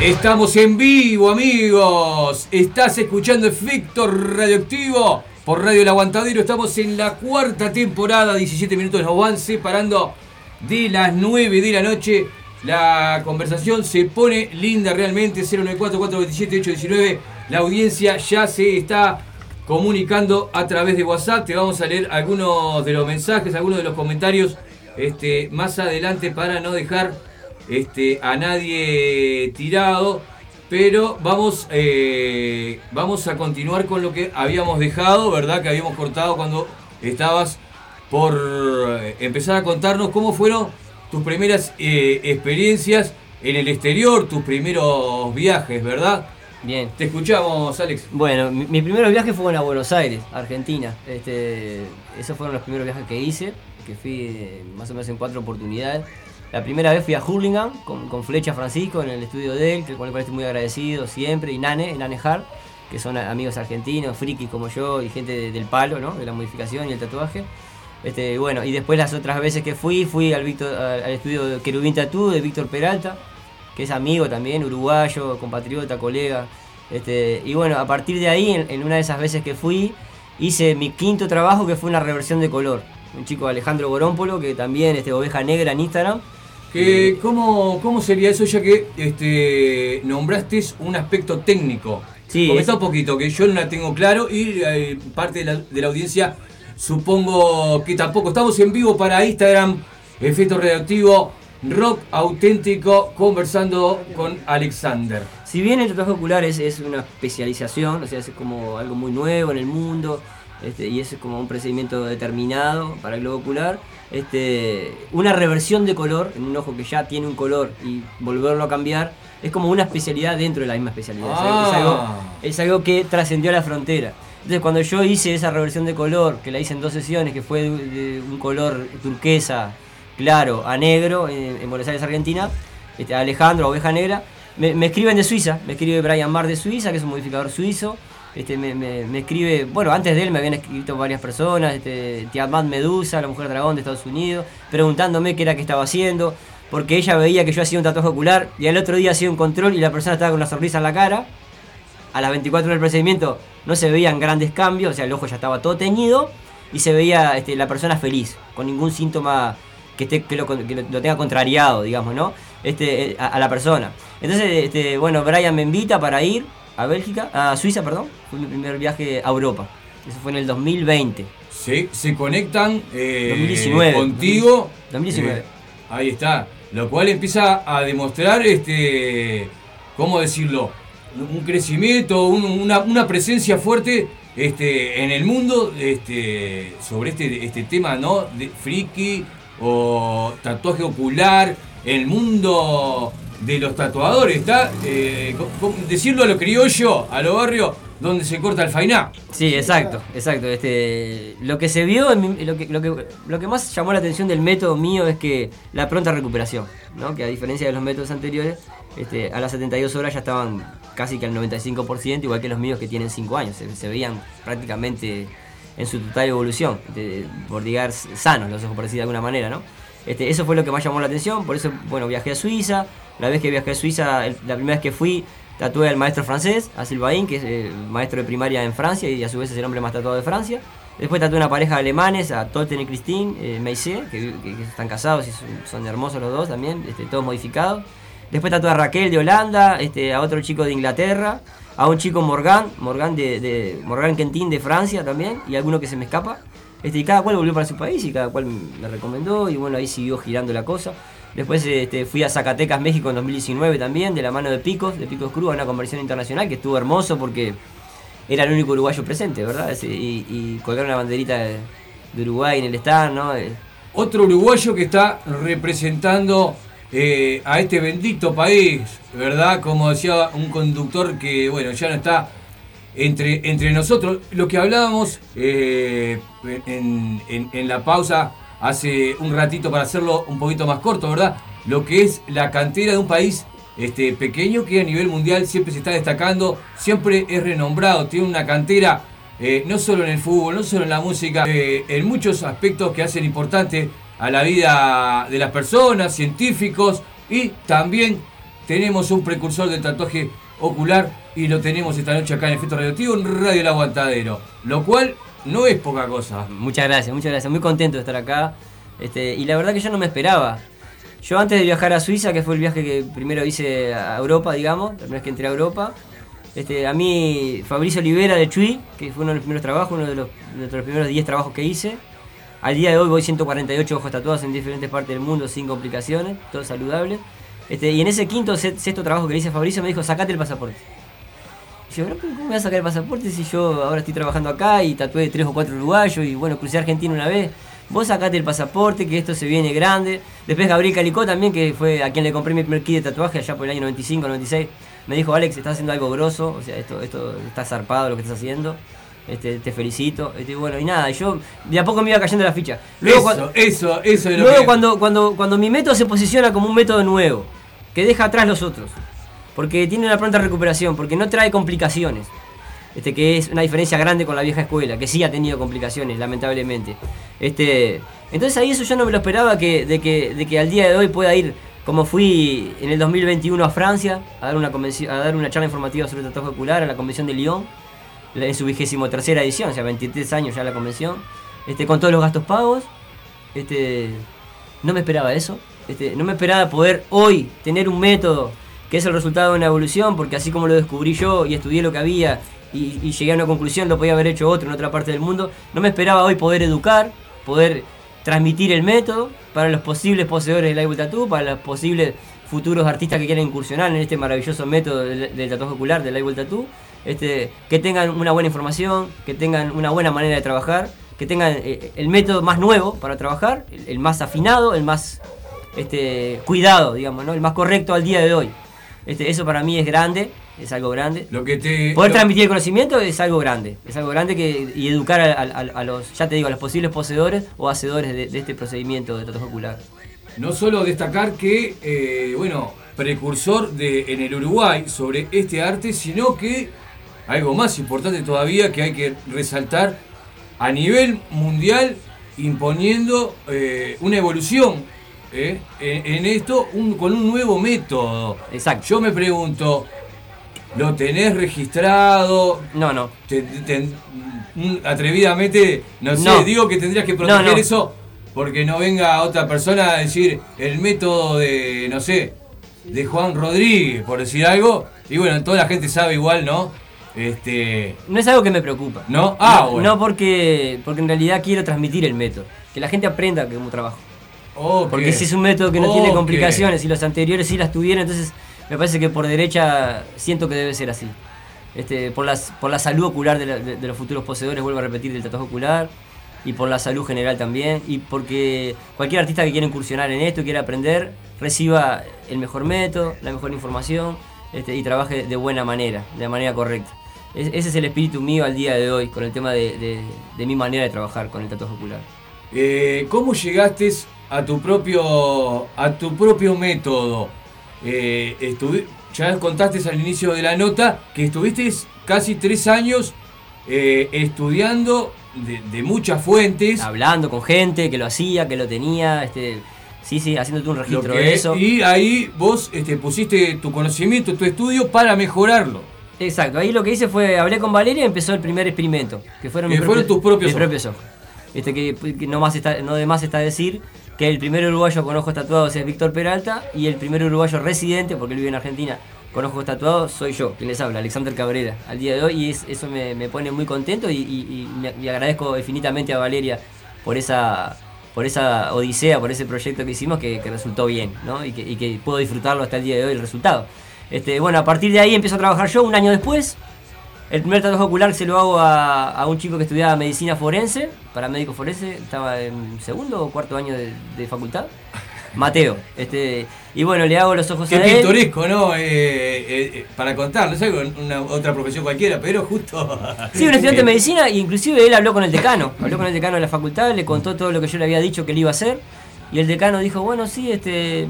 Estamos en vivo, amigos. Estás escuchando Efecto Radioactivo por Radio El Aguantadero. Estamos en la cuarta temporada. 17 minutos nos van separando de las 9 de la noche. La conversación se pone linda realmente. 094-427-819. La audiencia ya se está comunicando a través de WhatsApp. Te vamos a leer algunos de los mensajes, algunos de los comentarios este, más adelante para no dejar este, a nadie tirado. Pero vamos, eh, vamos a continuar con lo que habíamos dejado, ¿verdad? Que habíamos cortado cuando estabas por eh, empezar a contarnos cómo fueron tus primeras eh, experiencias en el exterior, tus primeros viajes, ¿verdad? Bien. Te escuchamos, Alex. Bueno, mi, mi primer viaje fue a Buenos Aires, Argentina. Este, esos fueron los primeros viajes que hice, que fui más o menos en cuatro oportunidades. La primera vez fui a Hurlingham con, con Flecha Francisco en el estudio de él, con el cual estoy muy agradecido siempre, y Nane, Nane Hart, que son amigos argentinos, frikis como yo y gente de- del palo, ¿no? de la modificación y el tatuaje. Este, bueno, y después las otras veces que fui, fui al, Víctor- al estudio de Querubín Tatú de Víctor Peralta, que es amigo también, uruguayo, compatriota, colega. Este, y bueno, a partir de ahí, en, una de esas veces que fui, hice mi quinto trabajo que fue una reversión de color. Un chico Alejandro Borómpolo, que también este, oveja negra en Instagram. Que, ¿cómo, ¿Cómo sería eso ya que este, nombraste un aspecto técnico? Sí, Comenta es- un poquito, que yo no la tengo claro y eh, parte de la, de la audiencia supongo que tampoco. Estamos en vivo para Instagram, Efecto Radioactivo, Rock Auténtico, conversando con Alexander. Si bien el tatuaje ocular es, es una especialización, o sea, es como algo muy nuevo en el mundo, este, y es como un procedimiento determinado para el globo ocular, este, una reversión de color en un ojo que ya tiene un color y volverlo a cambiar, es como una especialidad dentro de la misma especialidad. Es algo- Es, algo, Ah. es algo que trascendió la frontera. Entonces cuando yo hice esa reversión de color, que la hice en dos sesiones, que fue de, un color turquesa claro a negro en, en Buenos Aires, Argentina, este, Alejandro, Oveja Negra, me, me escriben de Suiza, me escribe Brian Marr de Suiza, que es un modificador suizo, este, me, escribe, bueno, antes de él me habían escrito varias personas, este, Tiamat Medusa, la mujer dragón de Estados Unidos, preguntándome qué era que estaba haciendo, porque ella veía que yo hacía un tatuaje ocular y al otro día hacía un control y la persona estaba con una sonrisa en la cara, a las 24 horas del procedimiento no se veían grandes cambios, o sea, el ojo ya estaba todo teñido y se veía este, la persona feliz, con ningún síntoma que, lo, tenga contrariado, digamos, ¿no? Este, eh, a, la persona. Entonces, bueno, Brian me invita para ir a Bélgica, a Suiza, perdón, fue mi primer viaje a Europa. Eso fue en el 2020. Se, se conectan eh, 2019. contigo. 2019. Eh, ahí está. Lo cual empieza a demostrar, este, ¿cómo decirlo? Un crecimiento, un- una, una presencia fuerte este, en el mundo este, sobre este, este tema, ¿no? De friki o tatuaje ocular, el mundo de los tatuadores, ¿está? Eh, decirlo a lo criollo, a lo barrio, donde se corta el fainá. Sí, exacto, exacto. Este, lo que se vio, lo que, lo, que, lo que más llamó la atención del método mío es que la pronta recuperación, ¿no? que a diferencia de los métodos anteriores, este, a las 72 horas ya estaban casi que al 95%, igual que los míos que tienen 5 años, se, veían prácticamente en su total evolución, de, por llegar sanos los ojos, por de alguna manera, ¿no? Este, eso fue lo que más llamó la atención, por eso, bueno, viajé a Suiza, la vez que viajé a Suiza, la primera vez que fui, tatué al maestro francés, a Silvain, que es eh, maestro de primaria en Francia y a su vez es el hombre más tatuado de Francia. Después tatué una pareja de alemanes, a Tolten y Christine eh, Meissé, que, están casados y son, son hermosos los dos también, este, todos modificados. Después tatué a Raquel de Holanda, este, a otro chico de Inglaterra, a un chico Morgan, Morgan de, de Morgan Quentin de Francia también, y alguno que se me escapa. Este, y cada cual volvió para su país y cada cual me recomendó y bueno, ahí siguió girando la cosa. Después este, fui a Zacatecas, México en 2019 también, de la mano de Picos, de Picos Cruz, a una conversión internacional que estuvo hermoso porque era el único uruguayo presente, ¿verdad? Y, y colgaron la banderita de, de Uruguay en el stand, ¿no? Eh, Otro uruguayo que está representando eh, a este bendito país, ¿verdad? Como decía un conductor que, bueno, ya no está entre, entre nosotros. Lo que hablábamos eh, en, la pausa hace un ratito para hacerlo un poquito más corto, ¿verdad? Lo que es la cantera de un país este, pequeño que a nivel mundial siempre se está destacando, siempre es renombrado, tiene una cantera eh, no solo en el fútbol, no solo en la música, eh, en muchos aspectos que hacen importante a la vida de las personas, científicos y también tenemos un precursor del tatuaje ocular y lo tenemos esta noche acá en Efecto Radioactivo en Radio El Aguantadero, lo cual no es poca cosa. Muchas gracias, muchas gracias. Muy contento de estar acá. Este, y la verdad que yo no me esperaba. Yo antes de viajar a Suiza, que fue el viaje que primero hice a Europa, digamos, la primera vez que entré a Europa, este, a mí Fabricio Olivera de Chuy, que fue uno de los primeros trabajos, uno de los, de primeros 10 trabajos que hice. Al día de hoy voy 148 ojos tatuados en diferentes partes del mundo sin complicaciones, todo saludable. Este, y en ese quinto, se- sexto trabajo que le hice a Fabricio me dijo, sacate el pasaporte. Yo, "Pero, ¿cómo me voy a sacar el pasaporte si yo ahora estoy trabajando acá y tatué tres o cuatro uruguayos y bueno, crucé Argentina una vez? Vos sacate el pasaporte, que esto se viene grande. Después Gabriel Calicó también, que fue a quien le compré mi primer kit de tatuaje allá por el año 95, 96. Me dijo, Alex, estás haciendo algo grosso, o sea, esto, esto está zarpado lo que estás haciendo. Este, te felicito. Este, bueno, y nada, yo de a poco me iba cayendo la ficha. Eso, cuando- eso, eso es lo Luego que- cuando, cuando, cuando mi método se posiciona como un método nuevo, que deja atrás los otros, porque tiene una pronta recuperación, porque no trae complicaciones, este, que es una diferencia grande con la vieja escuela, que sí ha tenido complicaciones, lamentablemente. Este, entonces ahí eso yo no me lo esperaba, que, de, que, de que al día de hoy pueda ir, como fui en el 2021 a Francia, a dar una, convenci- a dar una charla informativa sobre el tatuaje ocular a la convención de Lyon, en su vigésimo tercera edición, o sea, 23 años ya la convención, este, con todos los gastos pagos. Este, no me esperaba eso. Este, no me esperaba poder hoy tener un método que es el resultado de una evolución, porque así como lo descubrí yo y estudié lo que había y, llegué a una conclusión, lo podía haber hecho otro en otra parte del mundo. No me esperaba hoy poder educar, poder transmitir el método para los posibles poseedores del Live Tattoo, para los posibles futuros artistas que quieran incursionar en este maravilloso método del, tatuaje ocular, del Live Tattoo. Este, que tengan una buena información, que tengan una buena manera de trabajar, que tengan eh, el método más nuevo para trabajar, el, el más afinado, el más este, cuidado, digamos, ¿no? el más correcto al día de hoy. Este, eso para mí es grande, es algo grande. Lo que te, Poder lo- transmitir el conocimiento es algo grande, es algo grande que, y educar a, a- a los, ya te digo, a los posibles poseedores o hacedores de, de este procedimiento de tatuaje ocular. No solo destacar que, eh, bueno, precursor de, en el Uruguay sobre este arte, sino que algo más importante todavía que hay que resaltar a nivel mundial imponiendo eh, una evolución eh, en, esto un- con un nuevo método. Exacto. Yo me pregunto, ¿lo tenés registrado? No, no. Te- te- mm, atrevidamente, no sé, No. digo que tendrías que proteger No, no. eso porque no venga otra persona a decir el método de, no sé, de Juan Rodríguez, por decir algo. Y bueno, toda la gente sabe igual, ¿no? Este. No es algo que me preocupa. ¿No? Ah, no, bueno. no porque, porque en realidad quiero transmitir el método. Que la gente aprenda que es un trabajo. Porque si es un método que no tiene complicaciones y los anteriores sí las tuvieron, entonces me parece que por derecha siento que debe ser así. Este, por, las, por la salud ocular de, la- de- de los futuros poseedores, vuelvo a repetir, del tatuaje ocular, y por la salud general también, y porque cualquier artista que quiera incursionar en esto, quiera aprender, reciba el mejor método, la mejor información, este, y trabaje de buena manera, de manera correcta. Es- ese es el espíritu mío al día de hoy, con el tema de, de- de mi manera de trabajar con el tatuaje ocular. Eh, ¿Cómo llegaste a tu propio, a tu propio método? Eh, ya contaste al inicio de la nota que estuviste casi tres años eh, estudiando de, de muchas fuentes. Hablando con gente que lo hacía, que lo tenía, este, sí, sí, haciéndote un registro que- de eso. Y ahí vos este, pusiste tu conocimiento, tu estudio para mejorarlo. Exacto, ahí lo que hice fue, hablé con Valeria y empezó el primer experimento, que fueron, Que mis fueron tus propios mis ojos. propios ojos. Este, que, que no, más está, no de más está decir que el primer uruguayo con ojos tatuados es Víctor Peralta y el primer uruguayo residente, porque él vive en Argentina, con ojos tatuados soy yo, quien les habla, Alexander Cabrera, al día de hoy, y es- eso me, me pone muy contento y, agradezco infinitamente a Valeria por esa por esa odisea, por ese proyecto que hicimos que, que resultó bien, ¿no? Y que, y que puedo disfrutarlo hasta el día de hoy el resultado. Este, bueno, a partir de ahí empiezo a trabajar yo un año después. El primer tatuaje ocular se lo hago a, a un chico que estudiaba medicina forense, para médico forense, estaba en segundo o cuarto año de, de facultad. Mateo. Este, y bueno, le hago los ojos Qué a él. pintoresco, ¿no? Eh, eh, eh, para contarlo, es algo una otra profesión cualquiera, pero justo. Sí, un estudiante de medicina, e inclusive él habló con el decano, habló con el decano de la facultad, le contó todo lo que yo le había dicho que él iba a hacer, y el decano dijo, bueno, sí, este,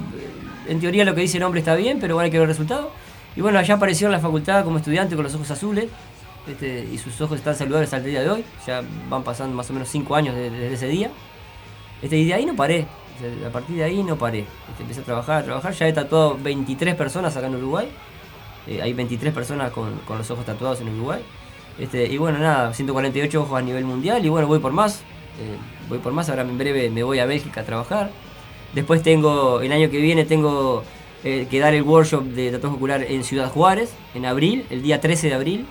en teoría lo que dice el hombre está bien, pero bueno, hay que ver el resultado. Y bueno, allá apareció en la facultad como estudiante con los ojos azules, este, y sus ojos están saludables el día de hoy, ya van pasando más o menos 5 años de- desde ese día. Este, y de ahí no paré, a partir de ahí no paré. Este, empecé a trabajar, a trabajar, ya he tatuado 23 personas acá en Uruguay. Eh, hay 23 personas con, con los ojos tatuados en Uruguay. Este, y bueno, nada, 148 ojos a nivel mundial y bueno, voy por más. eh, voy por más, ahora en breve me voy a Bélgica a trabajar. Después tengo, el año que viene tengo eh, que dar el workshop de tatuaje ocular en Ciudad Juárez, en abril, el día 13 de abril,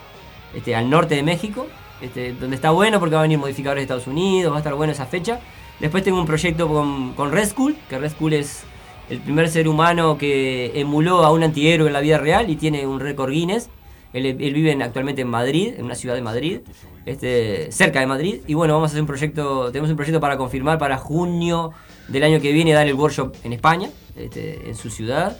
este, al norte de México, este, donde está bueno porque va a venir modificadores de Estados Unidos, va a estar bueno esa fecha. Después tengo un proyecto con, con Red Skull, que Red Skull es el primer ser humano que emuló a un antihéroe en la vida real y tiene un récord Guinness. Él, vive en- actualmente en Madrid, en una ciudad de Madrid, este, cerca de Madrid. Y bueno, vamos a hacer un proyecto, tenemos un proyecto para confirmar para junio del año que viene dar el workshop en España, este, en su ciudad,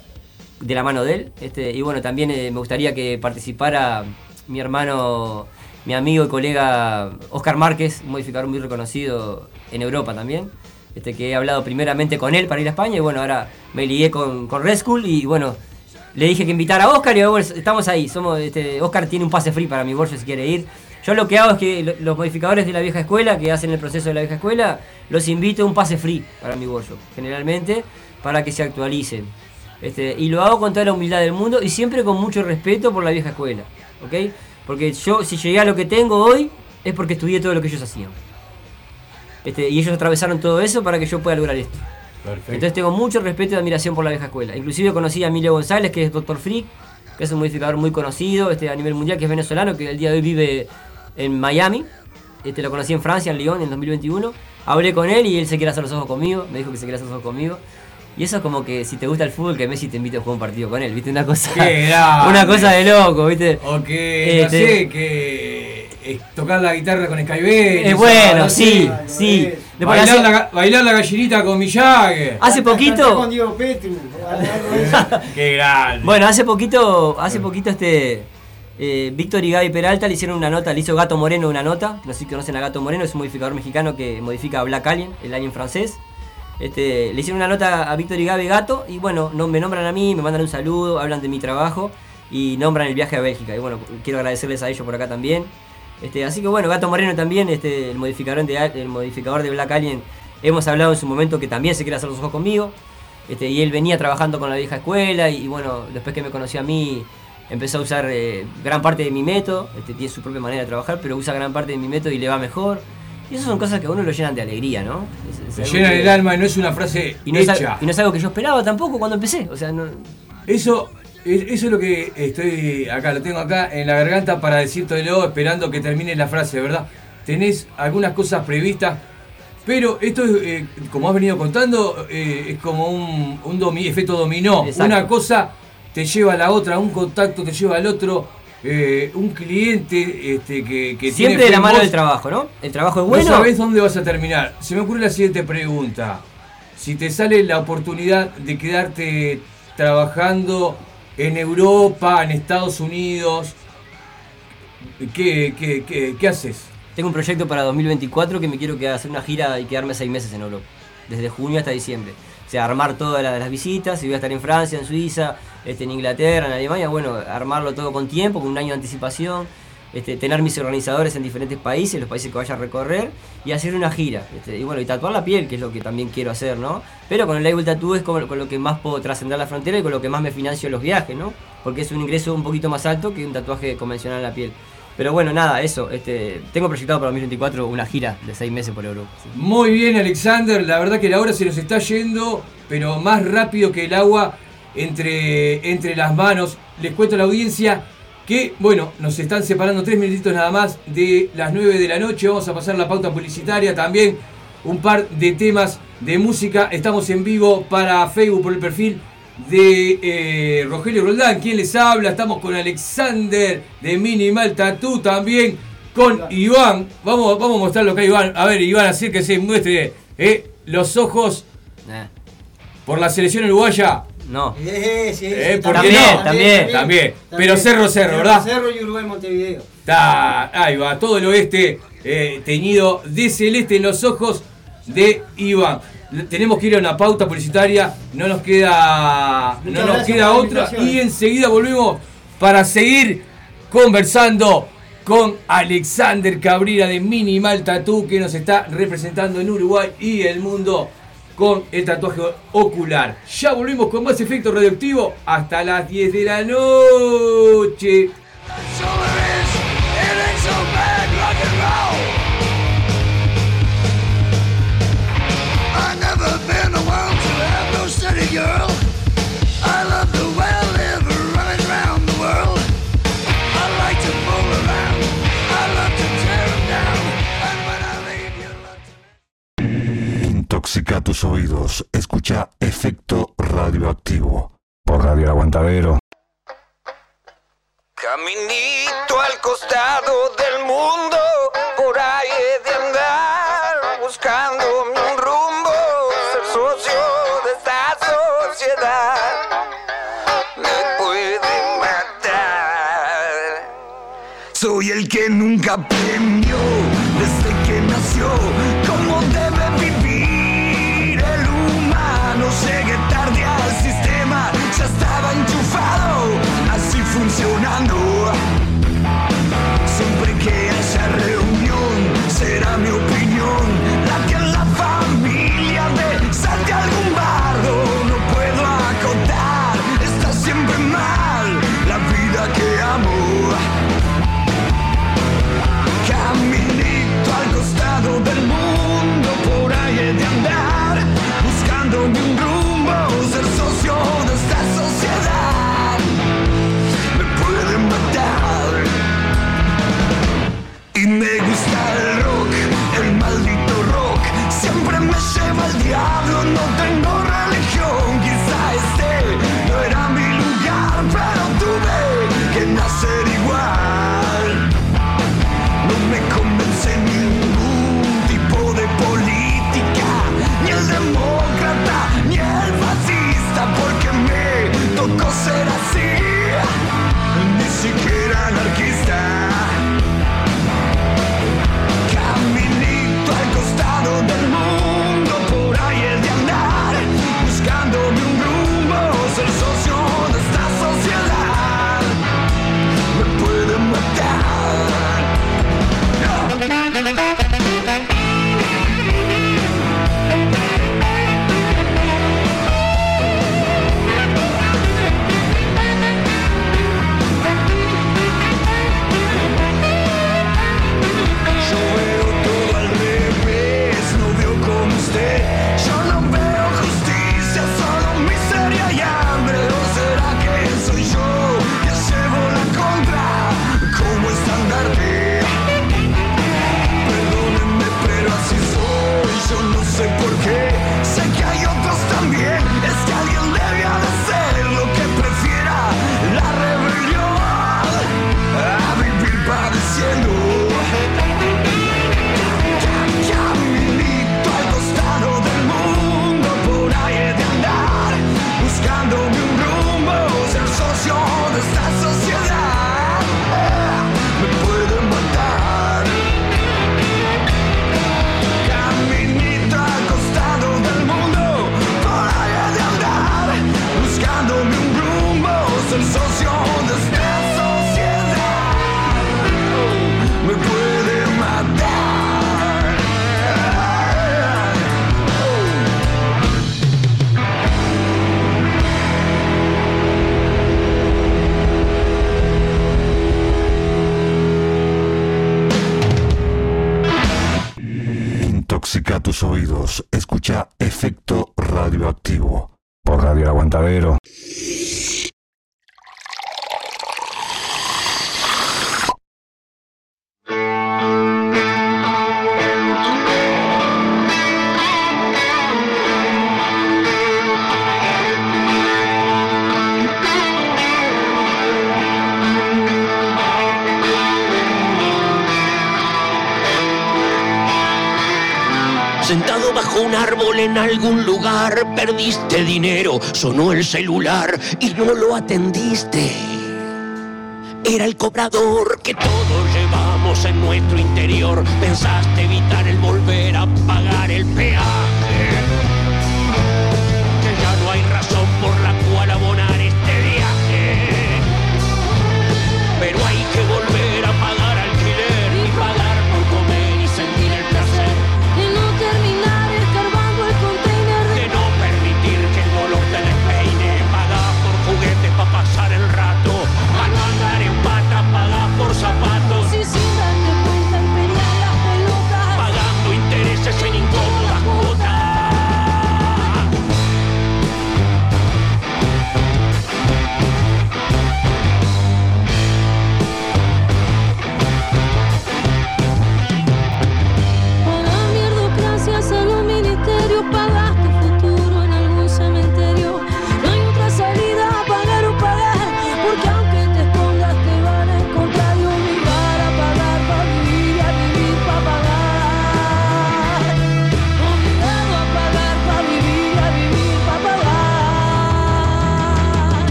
de la mano de él. Y bueno, también eh, me gustaría que participara mi hermano, mi amigo y colega Oscar Márquez, modificador muy reconocido en Europa también. Este, que he hablado primeramente con él para ir a España y bueno, ahora me ligué con, con Red Skull y bueno, le dije que invitara a Oscar y bueno, estamos ahí. Somos, este, Oscar tiene un pase free para mi bolso si quiere ir. Yo lo que hago es que lo- los modificadores de la vieja escuela, que hacen el proceso de la vieja escuela, los invito a un pase free para mi workshop, generalmente para que se actualicen. Este, y lo hago con toda la humildad del mundo y siempre con mucho respeto por la vieja escuela. ¿Ok? Porque yo, si llegué a lo que tengo hoy, es porque estudié todo lo que ellos hacían. Este, y ellos atravesaron todo eso para que yo pueda lograr esto. Perfecto. Entonces tengo mucho respeto y admiración por la vieja escuela. Inclusive conocí a Emilio González, que es Dr. Freak, que es un modificador muy conocido este, a nivel mundial, que es venezolano, que el día de hoy vive en Miami. Este, lo conocí en Francia, en Lyon, en 2021. Hablé con él y él se quiere hacer los ojos conmigo. Me dijo que se quiere hacer los ojos conmigo. Y eso es como que si te gusta el fútbol, que Messi te invite a jugar un partido con él, ¿viste? Una cosa, Qué grande. una cosa de loco, ¿viste? O que, no sé, que eh, tocar la guitarra con Skyber. Eh, bueno, sí, sí. Bailar, hace- la, ga- bailar la gallinita con Miyagi. Hace poquito. Con Diego Petru. Qué grande. Bueno, hace poquito, hace poquito este eh, Víctor y Gaby Peralta le hicieron una nota, le hizo Gato Moreno una nota. No sé si conocen a Gato Moreno, es un modificador mexicano que modifica Black Alien, el alien francés. Este, le hicieron una nota a Víctor y Gaby Gato y bueno, no, me nombran a mí, me mandan un saludo, hablan de mi trabajo y nombran el viaje a Bélgica. Y bueno, quiero agradecerles a ellos por acá también. Este, así que bueno, Gato Moreno también, este, el modificador de Black Alien, hemos hablado en su momento que también se quiere hacer los ojos conmigo. Este, y él venía trabajando con la vieja escuela y, bueno, después que me conoció a mí empezó a usar eh, gran parte de mi método, tiene su propia manera de trabajar, pero usa gran parte de mi método y le va mejor. Y esas son cosas que a uno lo llenan de alegría, ¿no? Es- es Se algo llena que- el alma y no es una frase y no, es, hecha. al- y no es algo que yo esperaba tampoco cuando empecé. O sea, no, Eso, es- eso es lo que estoy acá, lo tengo acá en la garganta para decírtelo, esperando que termine la frase, ¿verdad? Tenés algunas cosas previstas, pero esto es, eh, como has venido contando, eh, es como un, un domi- efecto dominó. Exacto. Una cosa te lleva a la otra, un contacto te lleva al otro, eh, un cliente este, que, que siempre tiene de la mano del trabajo, ¿no? El trabajo es No bueno. sabés dónde vas a terminar. Se me ocurre la siguiente pregunta. Si te sale la oportunidad de quedarte trabajando en Europa, en Estados Unidos, ¿qué, qué, qué, qué haces? Tengo un proyecto para 2024 que me quiero que hacer una gira y quedarme seis meses en Europa. Desde junio hasta diciembre. O sea, armar todas la- las visitas, y voy a estar en Francia, en Suiza, este, en Inglaterra, en Alemania, bueno, armarlo todo con tiempo, con un año de anticipación, este, tener mis organizadores en diferentes países, los países que vaya a recorrer, y hacer una gira. este, y bueno, y tatuar la piel, que es lo que también quiero hacer, ¿no? Pero con el label tattoo es con, con lo que más puedo trascender la frontera y con lo que más me financio los viajes, ¿no? Porque es un ingreso un poquito más alto que un tatuaje convencional en la piel. Pero bueno, nada, eso. Este, tengo proyectado para 2024 una gira de seis meses por Europa. Muy bien, Alexander. La verdad que la hora se nos está yendo, pero más rápido que el agua entre, entre las manos. Les cuento a la audiencia que, bueno, nos están separando tres minutitos nada más de las 9 de la noche. Vamos a pasar la pauta publicitaria también. Un par de temas de música. Estamos en vivo para Facebook por el perfil de eh, Rogelio Roldán, quien les habla. Estamos con Alexander de Minimal Tattoo también. Con Iván. Vamos, vamos a mostrar lo que hay Iván. A ver, Iván, así que se muestre eh, los ojos. Por la selección uruguaya. No. Eh, sí, sí, Eh, ¿por qué no? También, también. Pero Cerro, Cerro, ¿verdad? Cerro y Uruguay Montevideo. Está, ahí va, todo el oeste eh, teñido de celeste en los ojos de Iván. Tenemos que ir a una pauta publicitaria, no nos queda, no nos queda otra y enseguida volvemos para seguir conversando con Alexander Cabrera de Minimal Tattoo que nos está representando en Uruguay y el mundo con el tatuaje ocular. Ya volvemos con más efecto radioactivo hasta las 10 de la noche. It Intoxica tus oídos. Escucha Efecto Radioactivo. Por Radio Aguantadero. Caminito al costado del mundo, por ahí he de andar buscando un rumbo, ser socio de esta sociedad me puede matar. Soy el que nunca aprendió coming. Intoxica tus oídos. Escucha Efecto Radioactivo. Por Radio Aguantadero. Árbol en algún lugar, perdiste dinero, sonó el celular y no lo atendiste. Era el cobrador que todos llevamos en nuestro interior. Pensaste evitar el volver a pagar el peaje.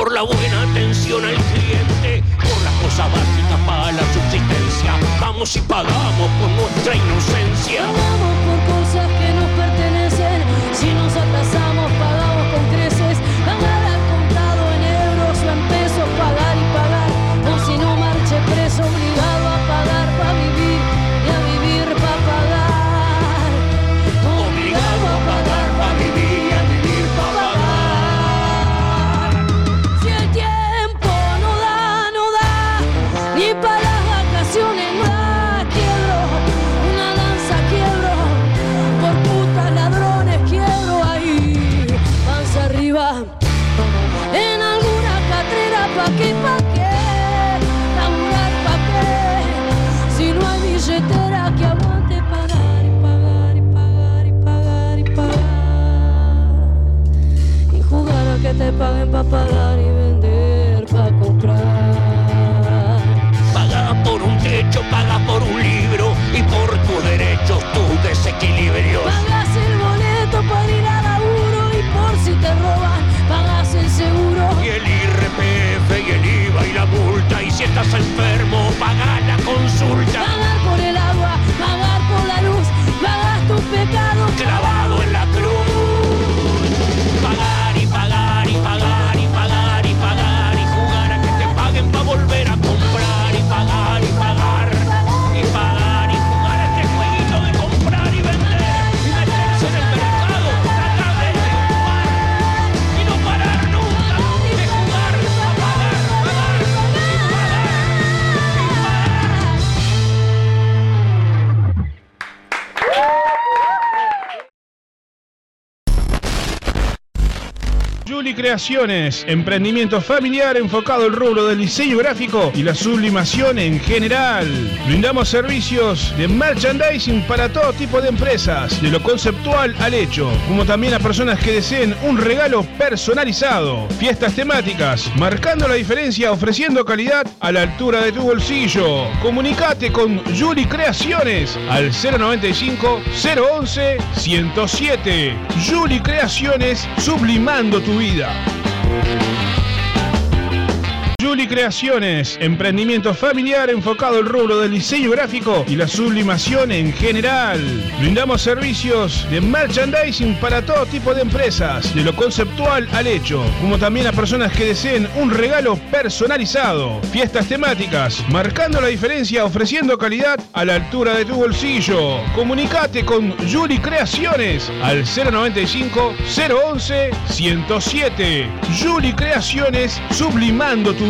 Por la buena atención al cliente. Por las cosas básicas para la subsistencia. Vamos y pagamos por nuestra inocencia. Paguen pa' pagar Creaciones, emprendimiento familiar enfocado al rubro del diseño gráfico y la sublimación en general. Brindamos servicios de merchandising para todo tipo de empresas, de lo conceptual al hecho, como también a personas que deseen un regalo personalizado. Fiestas temáticas, marcando la diferencia ofreciendo calidad a la altura de tu bolsillo. Comunicate con Juli Creaciones al 095 011 107. Juli Creaciones, sublimando tu vida. Thank you. Juli Creaciones, emprendimiento familiar enfocado al rubro del diseño gráfico y la sublimación en general. Brindamos servicios de merchandising para todo tipo de empresas, de lo conceptual al hecho, como también a personas que deseen un regalo personalizado. Fiestas temáticas, marcando la diferencia ofreciendo calidad a la altura de tu bolsillo. Comunicate con Juli Creaciones al 095 011 107. Juli Creaciones, sublimando tu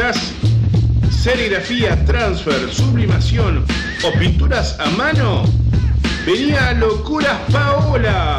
¿Necesitas serigrafía, transfer, sublimación o pinturas a mano? Vení a Locuras Paola.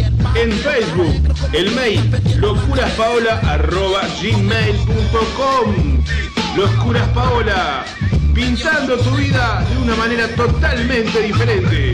En Facebook, el mail locuraspaola.gmail.com Locuras Paola. Pintando tu vida de una manera totalmente diferente.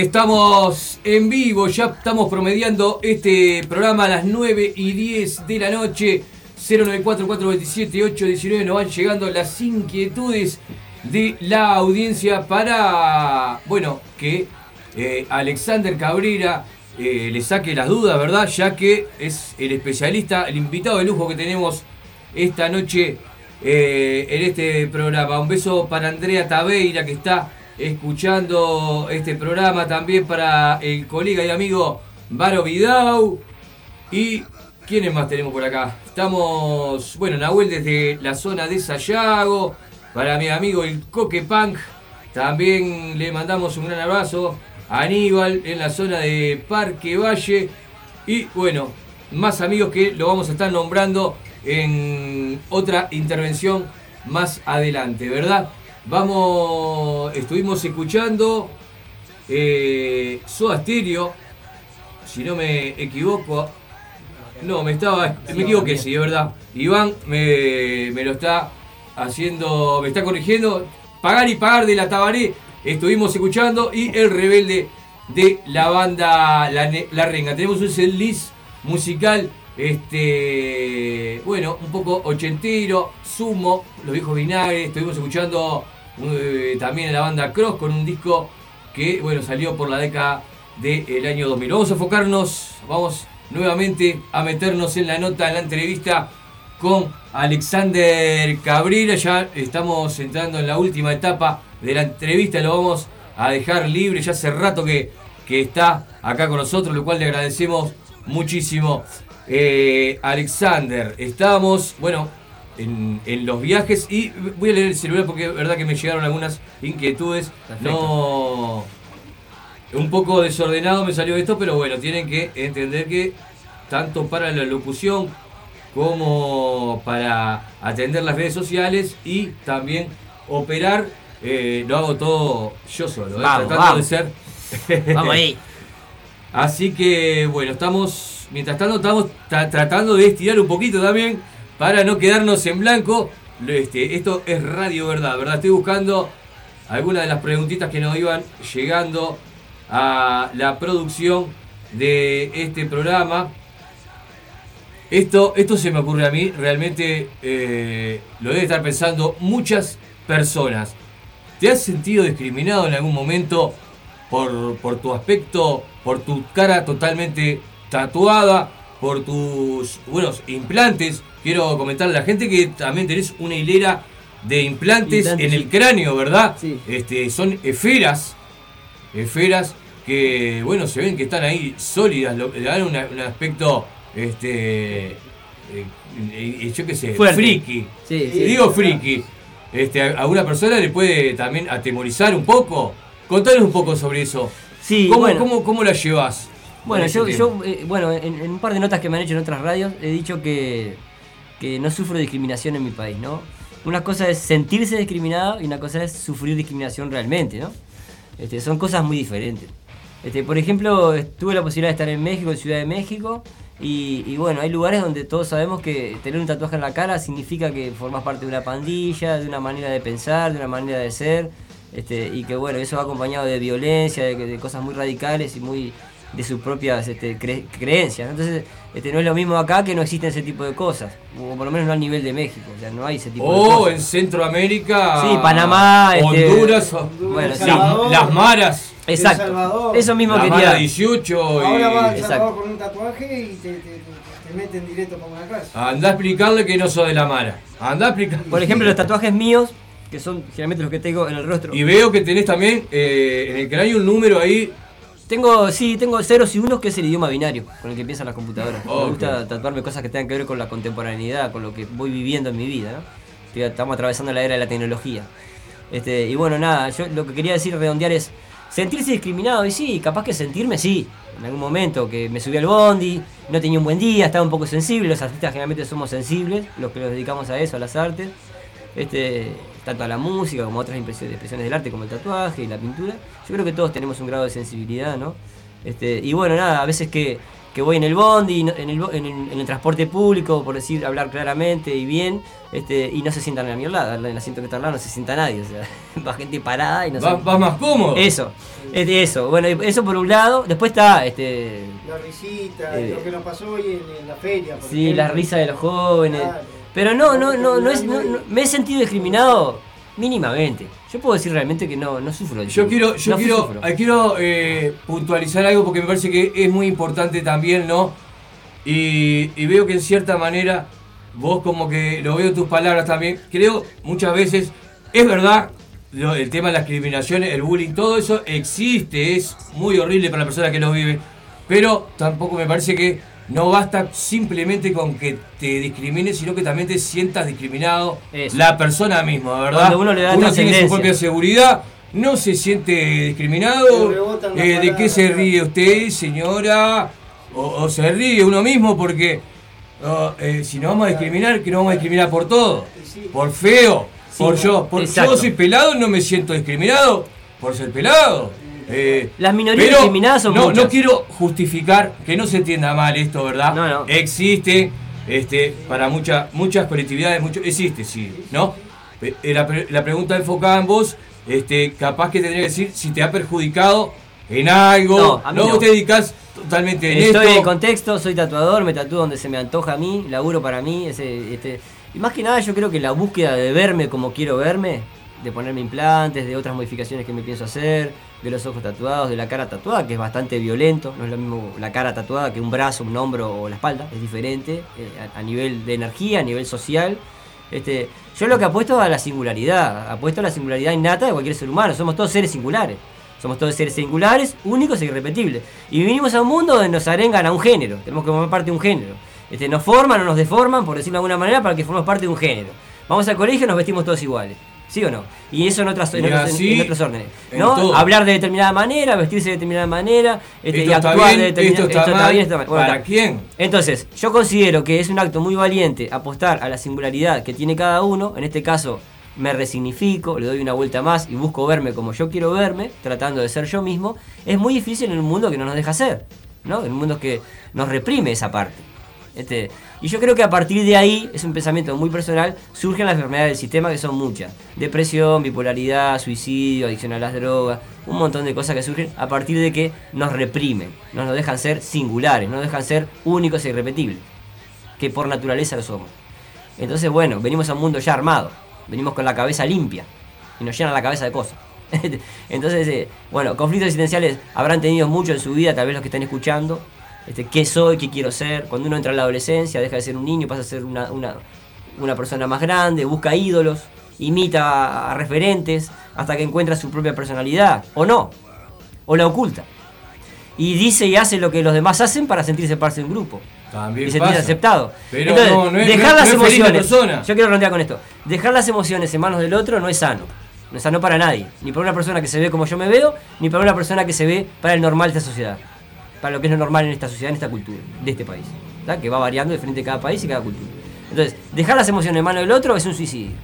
Estamos en vivo, ya estamos promediando este programa a las 9 y 10 de la noche. 094-427-819 nos van llegando las inquietudes de la audiencia para, bueno, que eh, Alexander Cabrera eh, le saque las dudas, ¿verdad? Ya que es el especialista, el invitado de lujo que tenemos esta noche eh, en este programa. Un beso para Andrea Tabeira que está escuchando este programa también para el colega y amigo Varo Vidau. Y ¿quiénes más tenemos por acá? Estamos, bueno, Nahuel desde la zona de Sayago. Para mi amigo el Coque Punk. También le mandamos un gran abrazo. a Aníbal en la zona de Parque Valle. Y bueno, más amigos que lo vamos a estar nombrando en otra intervención más adelante, ¿verdad? Vamos, estuvimos escuchando eh, si no me equivoco. No, me estaba, me equivoqué, sí, es verdad. Iván me, me lo está haciendo, me está corrigiendo. Pagar y pagar de la Tabaré, estuvimos escuchando. Y El Rebelde de la banda La, La Renga. Tenemos un setlist musical, este, bueno, un poco ochentero, sumo, los viejos vinagres. Estuvimos escuchando eh, también la banda Cross con un disco que, bueno, salió por la década del año 2000. Vamos a enfocarnos, vamos nuevamente a meternos en la nota, en la entrevista con Alexander Cabrera. Ya estamos entrando en la última etapa de la entrevista, lo vamos a dejar libre. Ya hace rato que, que está acá con nosotros, lo cual le agradecemos muchísimo. Eh, Alexander, estamos, bueno, en, en los viajes y voy a leer el celular porque es verdad que me llegaron algunas inquietudes. No. Un poco desordenado me salió esto, pero bueno, tienen que entender que tanto para la locución como para atender las redes sociales y también operar, eh, lo hago todo yo solo, ¿eh? Vamos, tratando vamos. de ser. Vamos ahí. Así que bueno, estamos, mientras tanto, estamos tra- tratando de estirar un poquito también para no quedarnos en blanco. Este, esto es Radio Verdad, ¿verdad? Estoy buscando algunas de las preguntitas que nos iban llegando a la producción de este programa. Esto, esto se me ocurre a mí, realmente eh, lo debe estar pensando muchas personas. ¿Te has sentido discriminado en algún momento por, por tu aspecto, por tu cara totalmente tatuada, por tus buenos implantes. Quiero comentarle a la gente que también tenés una hilera de implantes, Implantes, en el cráneo, ¿verdad? Sí. Este, son esferas, esferas que, bueno, se ven que están ahí sólidas, le dan un aspecto, este, eh, eh, yo qué sé, Fuerte. friki. Sí, sí. Digo friki. Este, a a una persona le puede también atemorizar un poco. Contanos un poco sobre eso. Sí, ¿Cómo, bueno. cómo, cómo la llevas? Bueno, yo, yo eh, bueno, en, en un par de notas que me han hecho en otras radios, he dicho que, que no sufro discriminación en mi país, ¿no? Una cosa es sentirse discriminado y una cosa es sufrir discriminación realmente, ¿no? Este, son cosas muy diferentes. Este, por ejemplo, tuve la posibilidad de estar en México, en Ciudad de México, y, y bueno, hay lugares donde todos sabemos que tener un tatuaje en la cara significa que formas parte de una pandilla, de una manera de pensar, de una manera de ser, este, y que bueno, eso va acompañado de violencia, de, de cosas muy radicales y muy de sus propias este, cre- creencias. ¿no? Entonces, este, no es lo mismo acá que no existen ese tipo de cosas, o por lo menos no al nivel de México, o sea, no hay ese tipo de Oh, cosas. en Centroamérica. Sí, Panamá, este, Honduras, las, sí. las maras. Exacto. El Salvador. Eso mismo La quería. Mara 18 Ahora va y. al Salvador con un tatuaje y te, te, te- te meten directo para una clase. Andá a explicarle que no sos de la Mara. Andá a explicarle. Por ejemplo, los tatuajes míos, que son generalmente los que tengo en el rostro. Y veo que tenés también eh, en el cráneo un número ahí. Tengo, sí, tengo ceros y unos, que es el idioma binario con el que piensan las computadoras. Me gusta tatuarme cosas que tengan que ver con la contemporaneidad, con lo que voy viviendo en mi vida, ¿no? Estoy- Estamos atravesando la era de la tecnología. Este, y bueno, nada, yo lo que quería decir, redondear es sentirse discriminado. Y sí, capaz que sentirme, sí. En algún momento que me subí al bondi, no tenía un buen día, estaba un poco sensible. Los artistas generalmente somos sensibles, los que nos dedicamos a eso, a las artes. Este, tanto a la música como a otras impresiones, expresiones del arte, como el tatuaje y la pintura. Yo creo que todos tenemos un grado de sensibilidad, ¿no? Este, y bueno, nada, a veces que, que voy en el bondi, no- en el, bo- en, el, en el transporte público, por decir, hablar claramente y bien, este, y no se sientan a mi lado, en el asiento que está al lado no se sienta nadie, o sea, va gente parada y no Vas- se- vas más cómodo. Eso, es de eso, bueno, eso por un lado, después está, este, La risita, Eh, lo que nos pasó hoy en, en la feria. por Sí, ejemplo. la risa de los jóvenes. Claro. Pero no, no, no, no, es, no, no- me he sentido discriminado mínimamente. Yo puedo decir realmente que no, no sufro. de Yo quiero, yo No quiero, eh, quiero eh, puntualizar algo porque me parece que es muy importante también, ¿no? Y, y veo que en cierta manera, vos como que lo veo en tus palabras también, creo muchas veces, es verdad, lo- el tema de las discriminaciones, el bullying, todo eso existe, es muy horrible para la persona que lo vive, pero tampoco me parece que no basta simplemente con que te discrimines, sino que también te sientas discriminado Eso. la persona misma, ¿verdad? Cuando uno le da tiene su propia seguridad, no se siente discriminado. Eh, ¿De qué se ríe usted, señora? O, o se ríe uno mismo porque oh, eh, si nos vamos a discriminar, que nos vamos a discriminar por todo. Por feo, Sí, por yo. Por exacto. yo soy pelado, no me siento discriminado por ser pelado. Eh, Las minorías pero discriminadas son no, muchas. no quiero justificar que no se entienda mal esto, ¿verdad? No, no. Existe, este, para muchas muchas colectividades, mucho, existe, sí, ¿no? Eh, La, la pregunta enfocada en vos, este, capaz que tendría que decir si te ha perjudicado en algo. No, a mí no. vos te dedicas totalmente en Estoy esto. en contexto, soy tatuador, me tatúo donde se me antoja a mí, laburo para mí. Ese, este, y más que nada yo creo que la búsqueda de verme como quiero verme, de ponerme implantes, de otras modificaciones que me pienso hacer, de los ojos tatuados, de la cara tatuada, que es bastante violento, no es lo mismo la cara tatuada que un brazo, un hombro o la espalda, es diferente eh, a, nivel de energía, a nivel social. Este, yo lo que apuesto a la singularidad, apuesto a la singularidad innata de cualquier ser humano, somos todos seres singulares. Somos todos seres singulares, únicos e irrepetibles. Y vinimos a un mundo donde nos arengan a un género. Tenemos que formar parte de un género. Este, nos forman o nos deforman, por decirlo de alguna manera, para que formemos parte de un género. Vamos al colegio y nos vestimos todos iguales. ¿Sí o no? Y eso en, otras, en, en- órdenes. en ¿no? Hablar de determinada manera, vestirse de determinada manera, este, y actuar bien, de determinada esto está mal, bien, esto está mal. Bueno, ¿para quién? Entonces, yo considero que es un acto muy valiente apostar a la singularidad que tiene cada uno. En este caso, me resignifico, le doy una vuelta más y busco verme como yo quiero verme, tratando de ser yo mismo. Es muy difícil en un mundo que no nos deja ser, ¿no? En un mundo que nos reprime esa parte. Este, y yo creo que a partir de ahí, es un pensamiento muy personal, surgen las enfermedades del sistema que son muchas. Depresión, bipolaridad, suicidio, adicción a las drogas, un montón de cosas que surgen a partir de que nos reprimen, no nos dejan ser singulares, no nos dejan ser únicos e irrepetibles, que por naturaleza lo somos. Entonces, bueno, venimos a un mundo ya armado, venimos con la cabeza limpia y nos llenan la cabeza de cosas. Entonces, eh, bueno, conflictos existenciales habrán tenido mucho en su vida, tal vez los que están escuchando. Este, ¿Qué soy? ¿Qué quiero ser? Cuando uno entra en la adolescencia, deja de ser un niño, pasa a ser una, una, una persona más grande, busca ídolos, imita a referentes, hasta que encuentra su propia personalidad, o no, o la oculta. Y dice y hace lo que los demás hacen para sentirse parte de un grupo. También y sentirse pasa. aceptado. Pero Entonces, no, no es- dejar no es- las la emociones. Yo quiero redondear con esto. Dejar las emociones en manos del otro no es sano. No es sano para nadie. Ni para una persona que se ve como yo me veo, ni para una persona que se ve para el normal de esta sociedad. Para lo que es lo normal en esta sociedad, en esta cultura, de este país. Que va variando de a cada país y cada cultura. Entonces, dejar las emociones en manos del otro es un suicidio.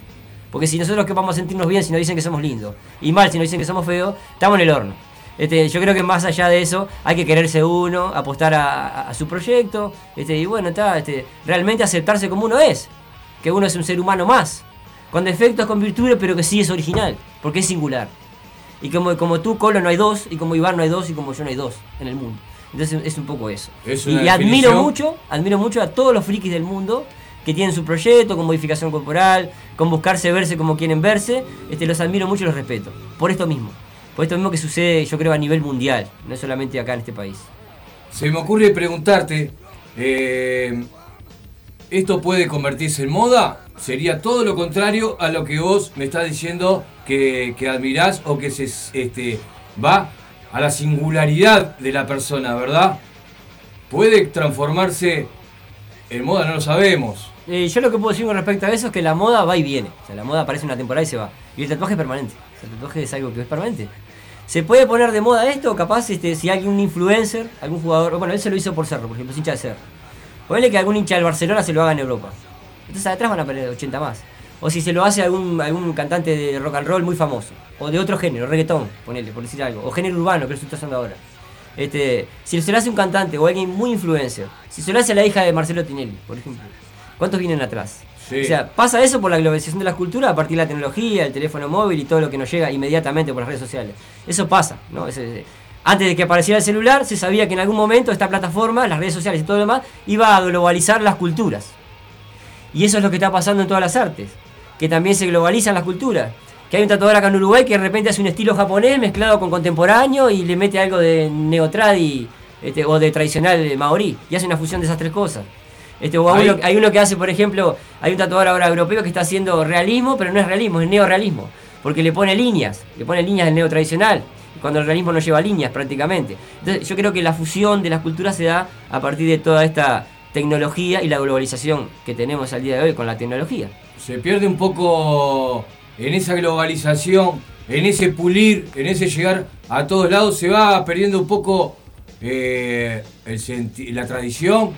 Porque si nosotros que vamos a sentirnos bien si nos dicen que somos lindos, y mal si nos dicen que somos feos, estamos en el horno. Este, yo creo que más allá de eso hay que quererse uno, apostar a, su proyecto, este, y bueno, este, realmente aceptarse como uno es, que uno es un ser humano más, con defectos, con virtudes, pero que sí es original, porque es singular. Y como, como tú, Colo, no hay dos, y como Iván no hay dos, y como yo no hay dos en el mundo. Entonces es un poco eso. Es y admiro mucho, admiro mucho a todos los frikis del mundo que tienen su proyecto con modificación corporal, con buscarse verse como quieren verse, este, los admiro mucho y los respeto. Por esto mismo. Por esto mismo que sucede, yo creo, a nivel mundial, no solamente acá en este país. Se me ocurre preguntarte, eh, ¿esto puede convertirse en moda? Sería todo lo contrario a lo que vos me estás diciendo que, que admirás o que se este, va a la singularidad de la persona, ¿verdad? ¿Puede transformarse en moda? No lo sabemos. Eh, yo lo que puedo decir con respecto a eso es que la moda va y viene. O sea, la moda aparece una temporada y se va. Y el tatuaje es permanente. O sea, el tatuaje es algo que es permanente. ¿Se puede poner de moda esto? Capaz, este, si alguien, un influencer, algún jugador. Bueno, él se lo hizo por Cerro, por ejemplo, es hincha de Cerro. Ponele que algún hincha del Barcelona se lo haga en Europa. Entonces atrás van a perder 80 más. O si se lo hace algún, algún cantante de rock and roll muy famoso. O de otro género, reggaetón, ponele, por decir algo. O género urbano, que lo está haciendo ahora. Este, si se lo hace un cantante o alguien muy influencer. Si se lo hace a la hija de Marcelo Tinelli, por ejemplo. ¿Cuántos vienen atrás? Sí. O sea, pasa eso por la globalización de las culturas a partir de la tecnología, el teléfono móvil y todo lo que nos llega inmediatamente por las redes sociales. Eso pasa, ¿no? Es- es- antes de que apareciera el celular, se sabía que en algún momento esta plataforma, las redes sociales y todo lo demás, iba a globalizar las culturas. Y eso es lo que está pasando en todas las artes, que también se globalizan las culturas. Que hay un tatuador acá en Uruguay que de repente hace un estilo japonés mezclado con contemporáneo y le mete algo de neotradi este, o de tradicional maorí y hace una fusión de esas tres cosas. Este, o Ahí- uno- hay uno que hace, por ejemplo, hay un tatuador ahora europeo que está haciendo realismo, pero no es realismo, es neorealismo. Porque le pone líneas, le pone líneas del neo tradicional, cuando el realismo no lleva líneas prácticamente. Entonces yo creo que la fusión de las culturas se da a partir de toda esta tecnología y la globalización que tenemos al día de hoy con la tecnología. Se pierde un poco en esa globalización, en ese pulir, en ese llegar a todos lados, se va perdiendo un poco eh, el la tradición,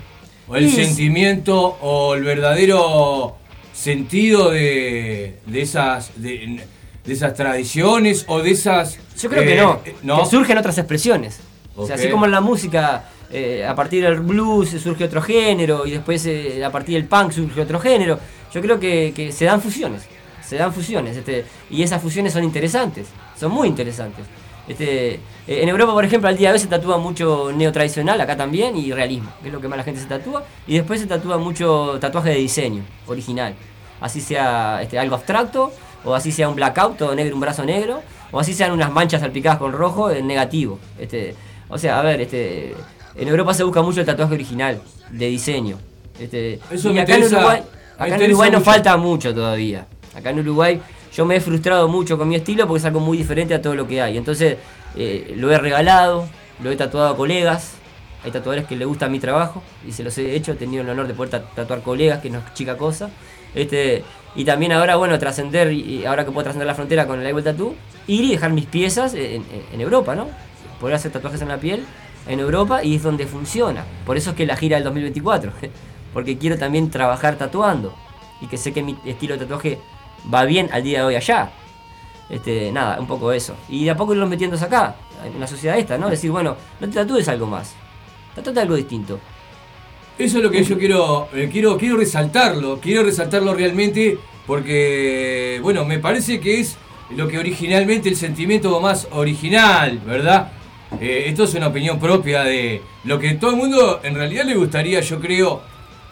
o el Sí, sentimiento, o el verdadero sentido de, de esas de, de esas tradiciones o de esas. Yo creo eh, que no, no. que surgen otras expresiones. O sea, así como en la música, eh, a partir del blues surge otro género y después eh, a partir del punk surge otro género. Yo creo que, se dan fusiones, se dan fusiones, este, y esas fusiones son interesantes, son muy interesantes. Este, eh, en Europa, por ejemplo, al día de hoy se tatúa mucho neotradicional, acá también, y realismo, que es lo que más la gente se tatúa. Y después se tatúa mucho tatuaje de diseño, original. Así sea este, algo abstracto, o así sea un blackout, todo negro, un brazo negro, o así sean unas manchas salpicadas con rojo, en negativo. Este, o sea, a ver, este, en Europa se busca mucho el tatuaje original, de diseño. Este, Eso y acá en Uruguay, acá en Uruguay nos falta mucho todavía. Acá en Uruguay yo me he frustrado mucho con mi estilo porque es algo muy diferente a todo lo que hay. Entonces eh, lo he regalado, lo he tatuado a colegas. Hay tatuadores que les gusta mi trabajo y se los he hecho. He tenido el honor de poder ta- tatuar colegas, que no es chica cosa. Este, y también ahora, bueno, trascender, y ahora que puedo trascender la frontera con el Igual Tattoo, ir y dejar mis piezas en- en Europa, ¿no? Poder hacer tatuajes en la piel en Europa y es donde funciona. Por eso es que la gira del 2024. Porque quiero también trabajar tatuando. Y que sé que mi estilo de tatuaje va bien al día de hoy allá. Este, nada, un poco eso. Y de a poco irlos metiéndose acá, en la sociedad esta, ¿no? Decir, bueno, no te tatúes algo más. Tatúate algo distinto. Eso es lo que yo quiero, eh, quiero, quiero resaltarlo, quiero resaltarlo realmente porque, bueno, me parece que es lo que originalmente el sentimiento más original, ¿verdad? Eh, esto es una opinión propia de lo que todo el mundo en realidad le gustaría, yo creo,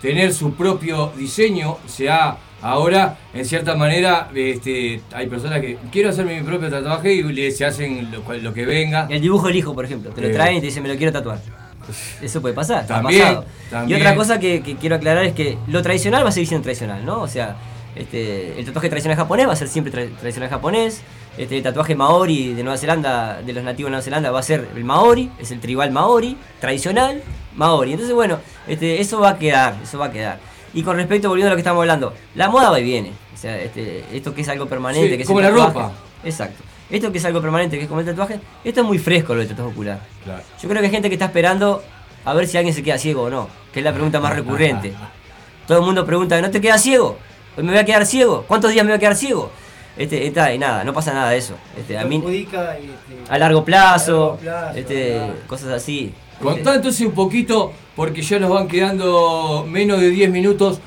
tener su propio diseño. Se ha Ahora, en cierta manera, este, hay personas que quiero hacerme mi propio tatuaje y le, se hacen lo, lo que venga. El dibujo del hijo, por ejemplo. Te lo Eh. traen y te dicen, me lo quiero tatuar. Eso puede pasar. ha También, pasado. también. Y otra cosa que, que quiero aclarar es que lo tradicional va a seguir siendo tradicional, ¿no? O sea, este, el tatuaje tradicional japonés va a ser siempre tra- tradicional japonés. Este, el tatuaje maori de Nueva Zelanda, de los nativos de Nueva Zelanda, va a ser el maori, es el tribal maori, tradicional maori. Entonces, bueno, este, eso va a quedar, eso va a quedar. Y con respecto, volviendo a lo que estamos hablando, la moda va y viene. O sea, este, esto que es algo permanente, Sí, que es como el la tatuaje. ropa. Exacto. Esto que es algo permanente, que es como el tatuaje, esto es muy fresco lo del tatuaje ocular. Claro. Yo creo que hay gente que está esperando a ver si alguien se queda ciego o no, que es la pregunta más recurrente. Todo el mundo pregunta, ¿no te quedas ciego? ¿Hoy me voy a quedar ciego? ¿Cuántos días me voy a quedar ciego? Este, está, y nada, no pasa nada de eso. Este, a mí, este, a largo plazo, a largo plazo, este, claro. cosas así. Contá entonces un poquito, porque ya nos van quedando menos de 10 minutos,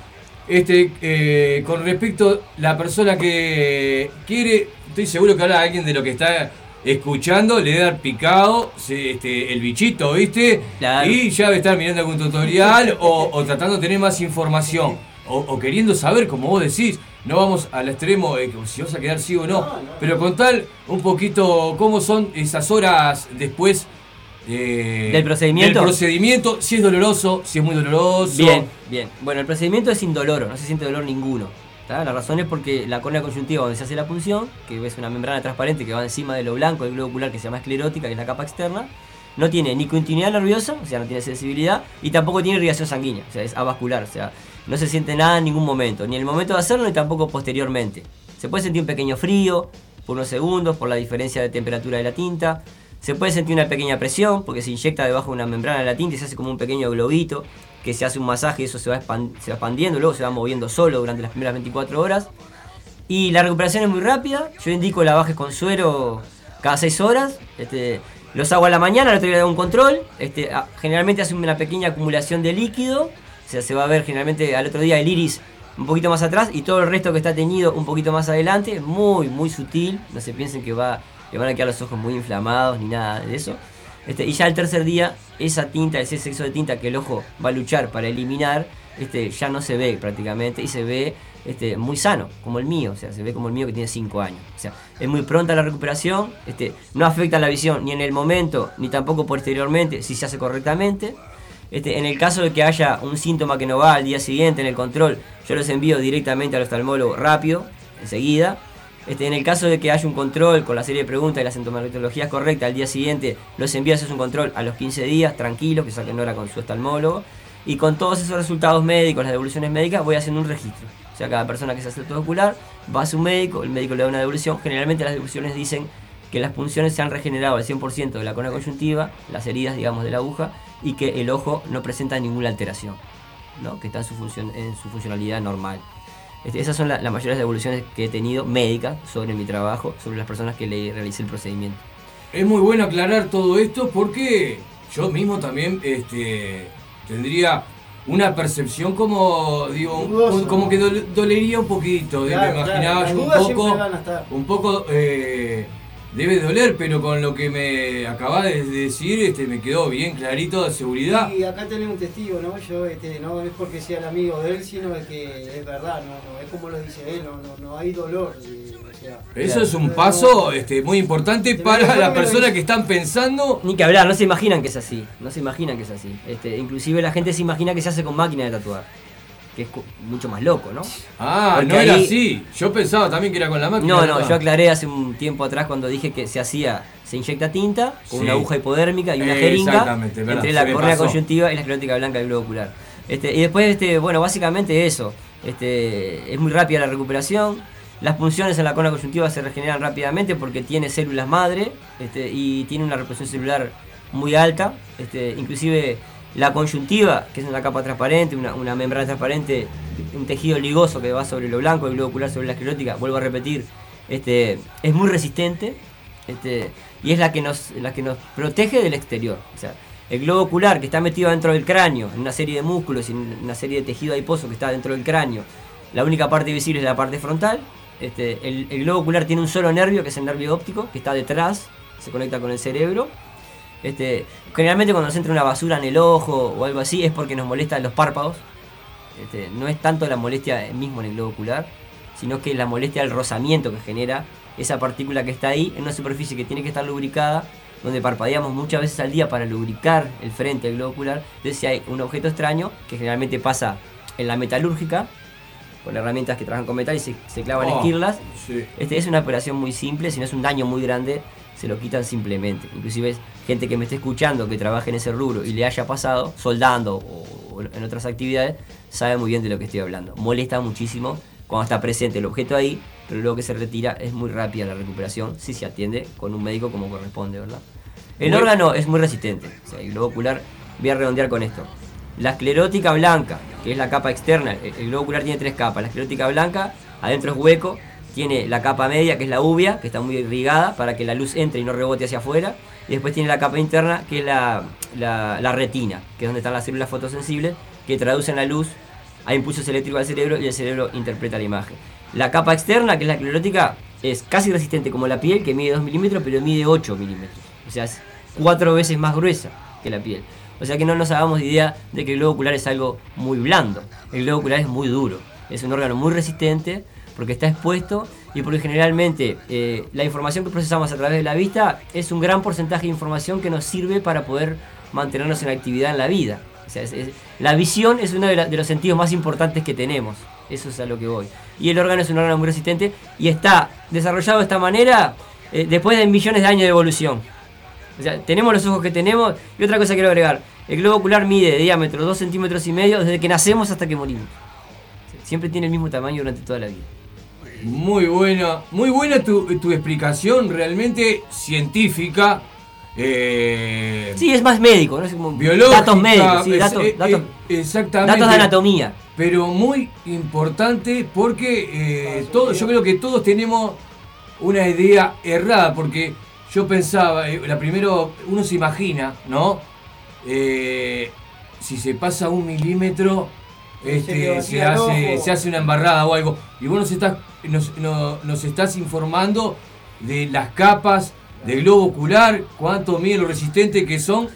este, eh, con respecto a la persona que quiere, estoy seguro que ahora alguien de lo que está escuchando le debe dar picado se- este, el bichito, ¿viste? Y ya debe estar mirando algún tutorial o, o tratando de tener más información. O, o queriendo saber, como vos decís, no vamos al extremo de que si vas a quedar ciego o no, pero contar un poquito cómo son esas horas después eh, ¿Del procedimiento? del procedimiento, si es doloroso, si es muy doloroso. Bien, bien. Bueno, el procedimiento es indoloro, no se siente dolor ninguno. ¿tá? La razón es porque la córnea conjuntiva donde se hace la punción, que es una membrana transparente que va encima de lo blanco del globo ocular que se llama esclerótica, que es la capa externa, no tiene ni continuidad nerviosa, o sea, no tiene sensibilidad, y tampoco tiene irrigación sanguínea, o sea, es avascular, o sea, no se siente nada en ningún momento, ni en el momento de hacerlo ni tampoco posteriormente. Se puede sentir un pequeño frío por unos segundos, por la diferencia de temperatura de la tinta, se puede sentir una pequeña presión porque se inyecta debajo de una membrana de la tinta y se hace como un pequeño globito que se hace un masaje y eso se va, expandiendo, luego se va moviendo solo durante las primeras 24 horas. Y la recuperación es muy rápida. Yo indico la bajes con suero cada 6 horas. Este, los hago a la mañana, al otro día le hago un control. Este, generalmente hace una pequeña acumulación de líquido. O sea, se va a ver generalmente al otro día el iris un poquito más atrás y todo el resto que está teñido un poquito más adelante. Muy, muy sutil. No se piensen que va, que van a quedar los ojos muy inflamados ni nada de eso. Este, y ya el tercer día, esa tinta, ese sexo de tinta que el ojo va a luchar para eliminar, este, ya no se ve prácticamente y se ve este, muy sano, como el mío, o sea, se ve como el mío que tiene 5 años. O sea, es muy pronta la recuperación, este, no afecta la visión ni en el momento, ni tampoco posteriormente, si se hace correctamente. Este, en el caso de que haya un síntoma que no va al día siguiente en el control, yo los envío directamente al oftalmólogo rápido, enseguida. Este, en el caso de que haya un control con la serie de preguntas y la sintomatología es correcta, al día siguiente los envío a hacer un control a los 15 días, tranquilo, que saquen hora con su oftalmólogo. Y con todos esos resultados médicos, las devoluciones médicas, voy haciendo un registro. O sea, cada persona que se hace el ocular va a su médico, el médico le da una devolución. Generalmente las devoluciones dicen que las punciones se han regenerado al 100% de la córnea conjuntiva, las heridas, digamos, de la aguja, y que el ojo no presenta ninguna alteración, ¿no? que está en su, función, en su funcionalidad normal. Este, esas son la- las mayores devoluciones que he tenido médicas sobre mi trabajo, sobre las personas que le realicé el procedimiento. Es muy bueno aclarar todo esto porque yo mismo también este, tendría una percepción como, digo, Dudoso. como que dol- dolería un poquito. Claro, me imaginaba claro, yo un poco, un poco eh, debe doler, pero con lo que me acabas de decir este, me quedó bien clarito de seguridad. Y acá tenés un testigo, ¿no? Yo, este, no es porque sea el amigo de él, sino es que es verdad, no, no, es como lo dice él, no, no, no hay dolor. eh, o sea, Eso es un paso este, muy importante para las personas que están pensando. Ni que hablar, no se imaginan que es así. No se imaginan que es así. Este, inclusive la gente se imagina que se hace con máquina de tatuar. Que es mucho más loco, ¿no? Ah, Porque no era ahí- así. Yo pensaba también que era con la máquina. No, no, yo aclaré hace un tiempo atrás cuando dije que se hacía, se inyecta tinta con Sí. una aguja hipodérmica y una Eh, jeringa entre la córnea conjuntiva y la esclerótica blanca del globo ocular. Este, y después, este, bueno, básicamente eso. Este, es muy rápida la recuperación. Las punciones en la córnea conjuntiva se regeneran rápidamente porque tiene células madre este, y tiene una reproducción celular muy alta. Este, inclusive la conjuntiva, que es una capa transparente, una, membrana transparente, un tejido ligoso que va sobre lo blanco, el globo ocular sobre la esclerótica, vuelvo a repetir, este, es muy resistente este, y es la que, nos, la que nos protege del exterior. El globo ocular que está metido dentro del cráneo, en una serie de músculos y en una serie de tejido adiposo que está dentro del cráneo, la única parte visible es la parte frontal. Este, el globo ocular tiene un solo nervio, que es el nervio óptico, que está detrás, se conecta con el cerebro. Este, generalmente cuando nos entra una basura en el ojo o algo así es porque nos molestan los párpados. Este, no es tanto la molestia mismo en el globo ocular, sino que la molestia del rozamiento que genera esa partícula que está ahí en una superficie que tiene que estar lubricada, donde parpadeamos muchas veces al día para lubricar el frente del globo ocular. Entonces, si hay un objeto extraño, que generalmente pasa en la metalúrgica, con herramientas que trabajan con metal y se, se clavan Oh, esquirlas, sí. este es una operación muy simple, si no es un daño muy grande, se lo quitan simplemente. Inclusive gente que me esté escuchando que trabaje en ese rubro y le haya pasado, soldando o, en otras actividades, sabe muy bien de lo que estoy hablando. Molesta muchísimo cuando está presente el objeto ahí, pero luego que se retira es muy rápida la recuperación si se atiende con un médico como corresponde, ¿verdad? El Muy- órgano es muy resistente, o sea, el globo ocular, voy a redondear con esto. La esclerótica blanca, que es la capa externa, el, el globo ocular tiene tres capas. La esclerótica blanca, adentro es hueco, tiene la capa media, que es la uvia, que está muy irrigada para que la luz entre y no rebote hacia afuera. Y después tiene la capa interna, que es la, la- retina, que es donde están las células fotosensibles, que traducen la luz a impulsos eléctricos al cerebro y el cerebro interpreta la imagen. La capa externa, que es la esclerótica, es casi resistente como la piel, que mide 2 milímetros, pero mide 8 milímetros. O sea, es cuatro veces más gruesa que la piel. O sea que no nos hagamos idea de que el globo ocular es algo muy blando. El globo ocular es muy duro. Es un órgano muy resistente porque está expuesto y porque generalmente eh, la información que procesamos a través de la vista es un gran porcentaje de información que nos sirve para poder mantenernos en actividad en la vida. La visión es uno de los sentidos más importantes que tenemos. Eso es a lo que voy. Y el órgano es un órgano muy resistente y está desarrollado de esta manera eh, después de millones de años de evolución. O sea, tenemos los ojos que tenemos. Y otra cosa quiero agregar. El globo ocular mide de diámetro 2 centímetros y medio desde que nacemos hasta que morimos. Siempre tiene el mismo tamaño durante toda la vida. Muy buena, muy buena tu, tu explicación, realmente científica. Eh, Sí, es más médico, ¿no? Es como biológica. datos médicos, sí, datos, eh, datos- eh, exactamente. datos de anatomía. Pero muy importante porque eh, todo, yo creo que todos tenemos una idea errada, porque yo pensaba, eh, la primero, uno se imagina, ¿no? Si se pasa un milímetro, este, se, hace, se hace una embarrada o algo. Y vos nos estás, nos, no- nos estás informando de las capas del globo ocular, cuánto mide lo resistente que son.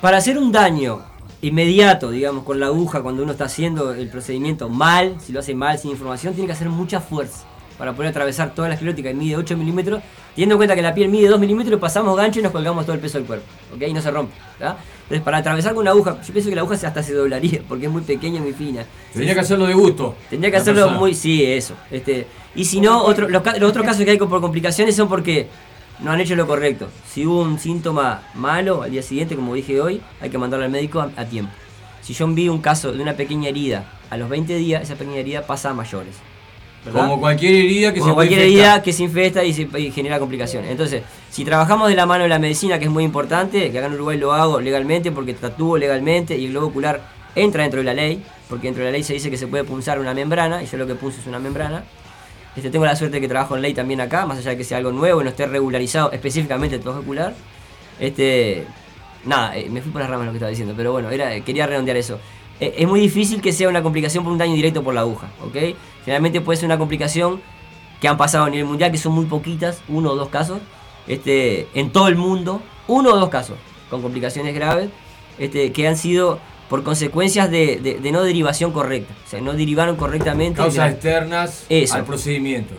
Para hacer un daño inmediato, digamos, con la aguja, cuando uno está haciendo el procedimiento mal, si lo hace mal, sin información, tiene que hacer mucha fuerza para poder atravesar toda la esclerótica que mide 8 milímetros, teniendo en cuenta que la piel mide 2 milímetros, pasamos gancho y nos colgamos todo el peso del cuerpo, ¿ok? Y no se rompe, ¿tá? Entonces, para atravesar con una aguja, yo pienso que la aguja hasta se doblaría, porque es muy pequeña y muy fina. Tendría que hacerlo de gusto. Tendría que hacerlo persona. muy, sí, eso. Este, y si no, otro, los, otros casos que hay por complicaciones son porque no han hecho lo correcto. Si hubo un síntoma malo al día siguiente, como dije hoy, hay que mandarlo al médico a, a tiempo. Si yo vi un caso de una pequeña herida a los 20 días, esa pequeña herida pasa a mayores. ¿Verdad? Como cualquier herida que Como se cualquier herida que se infesta y, se, y genera complicaciones. Entonces, si trabajamos de la mano de la medicina, que es muy importante, que acá en Uruguay lo hago legalmente porque tatúo legalmente y el globo ocular entra dentro de la ley, porque dentro de la ley se dice que se puede punzar una membrana, y yo lo que puse es una membrana. Este, tengo la suerte de que trabajo en ley también acá, más allá de que sea algo nuevo y no esté regularizado específicamente el trabajo ocular. Este, nada, eh, me fui por las ramas lo que estaba diciendo, pero bueno, era, quería redondear eso. Eh, es muy difícil que sea una complicación por un daño directo por la aguja, ¿ok? Generalmente puede ser una complicación que han pasado a nivel mundial, que son muy poquitas, uno o dos casos, este, en todo el mundo, uno o dos casos con complicaciones graves, este, que han sido por consecuencias de, de- de no derivación correcta, o sea, no derivaron correctamente. Causas la- externas Eso. al procedimiento.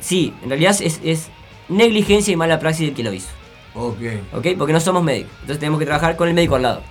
Sí, en realidad es, es negligencia y mala praxis del que lo hizo. Ok. ¿ok? Porque no somos médicos. Entonces tenemos que trabajar con el médico al lado.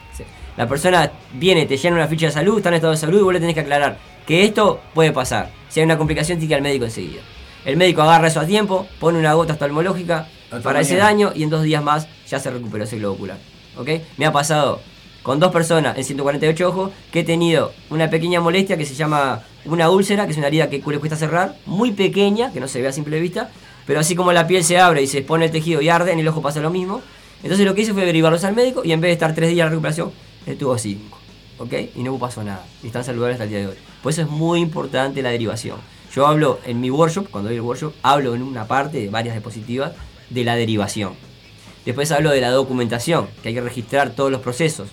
La persona viene, te llena una ficha de salud, está en estado de salud y vos le tenés que aclarar que esto puede pasar. Si hay una complicación, tiene que ir al médico enseguida. El médico agarra eso a tiempo, pone una gota oftalmológica Hasta para ese daño y en dos días más ya se recuperó ese globo ocular. ¿ok? Me ha pasado con dos personas en 148 ojos que he tenido una pequeña molestia que se llama una úlcera, que es una herida que le cuesta cerrar, muy pequeña, que no se ve a simple vista, pero así como la piel se abre y se expone el tejido y arde, en el ojo pasa lo mismo. Entonces lo que hice fue derivarlos al médico y en vez de estar tres días la recuperación, estuvo cinco. ¿Ok? Y no pasó nada. Y están saludables hasta el día de hoy. Por eso es muy importante la derivación. Yo hablo en mi workshop, cuando doy el workshop, hablo en una parte de varias diapositivas de la derivación. Después hablo de la documentación, que hay que registrar todos los procesos.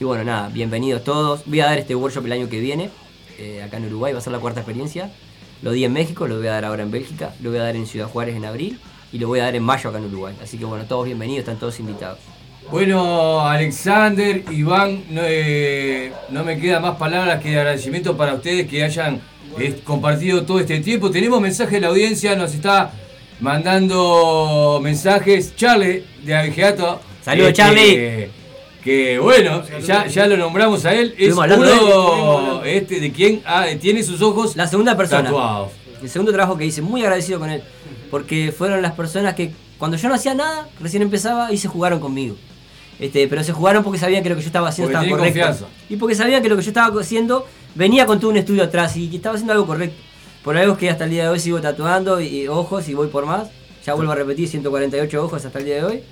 Y bueno, nada, bienvenidos todos. Voy a dar este workshop el año que viene, eh, acá en Uruguay, va a ser la cuarta experiencia. Lo di en México, lo voy a dar ahora en Bélgica, lo voy a dar en Ciudad Juárez en abril y lo voy a dar en mayo acá en Uruguay. Así que bueno, todos bienvenidos, están todos invitados. Bueno, Alexander, Iván, no, eh, no me quedan más palabras que de agradecimiento para ustedes que hayan eh, compartido todo este tiempo. Tenemos mensajes de la audiencia, nos está mandando mensajes Charlie de Avigeato. Saludos, Este, Charlie. Que bueno, ya, ya lo nombramos a él. Es de uno hablando. este, de quien ah, tiene sus ojos La segunda persona. tatuados. El segundo trabajo que hice, muy agradecido con él. Porque fueron las personas que, cuando yo no hacía nada, recién empezaba y se jugaron conmigo. Este, pero se jugaron porque sabían que lo que yo estaba haciendo Porque estaba correcto. confianza. Y porque sabían que lo que yo estaba haciendo venía con todo un estudio atrás y que estaba haciendo algo correcto. Por algo es que hasta el día de hoy sigo tatuando y, y ojos y voy por más. Ya vuelvo a repetir, 148 ojos hasta el día de hoy.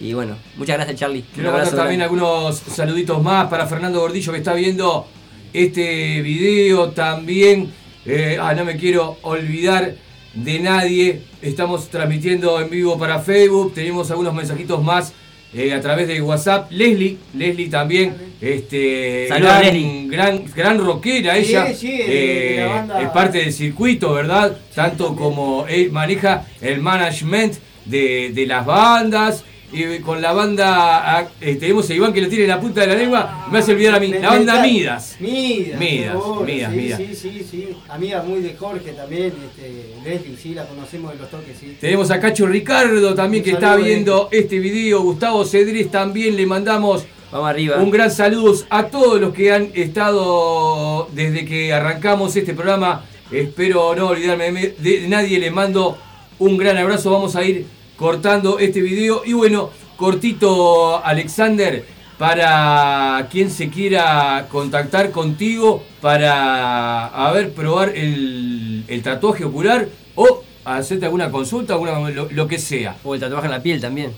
Y bueno, muchas gracias Charlie. Quiero mandar también grande. algunos saluditos más para Fernando Gordillo que está viendo este video también. Eh, ah, no me quiero olvidar de nadie. Estamos transmitiendo en vivo para Facebook. Tenemos algunos mensajitos más eh, a través de WhatsApp. Leslie, Leslie también. Este, Saludos, gran, Leslie. gran, gran rockera Sí, ella. sí, la Eh, banda. es parte del circuito, ¿verdad? Tanto como él maneja el management de, de las bandas. Y con la banda, ah, eh, tenemos a Iván que lo tiene en la punta de la lengua, me hace olvidar a mí. La banda Midas. Midas. Midas, Midas, sí, Midas. Sí, sí, sí. Amiga muy de Jorge también, este, Leslie, sí, la conocemos de los toques, sí. Tenemos a Cacho Ricardo también Un que está viendo este video. Gustavo Cedrés también le mandamos Vamos arriba. un gran saludo a todos los que han estado desde que arrancamos este programa. Espero no olvidarme de, de nadie. Le mando un gran abrazo. Vamos a ir cortando este video. Y bueno, cortito, Alexander, para quien se quiera contactar contigo para a ver, probar el, el tatuaje ocular o hacerte alguna consulta, alguna, lo, lo que sea. O el tatuaje en la piel también.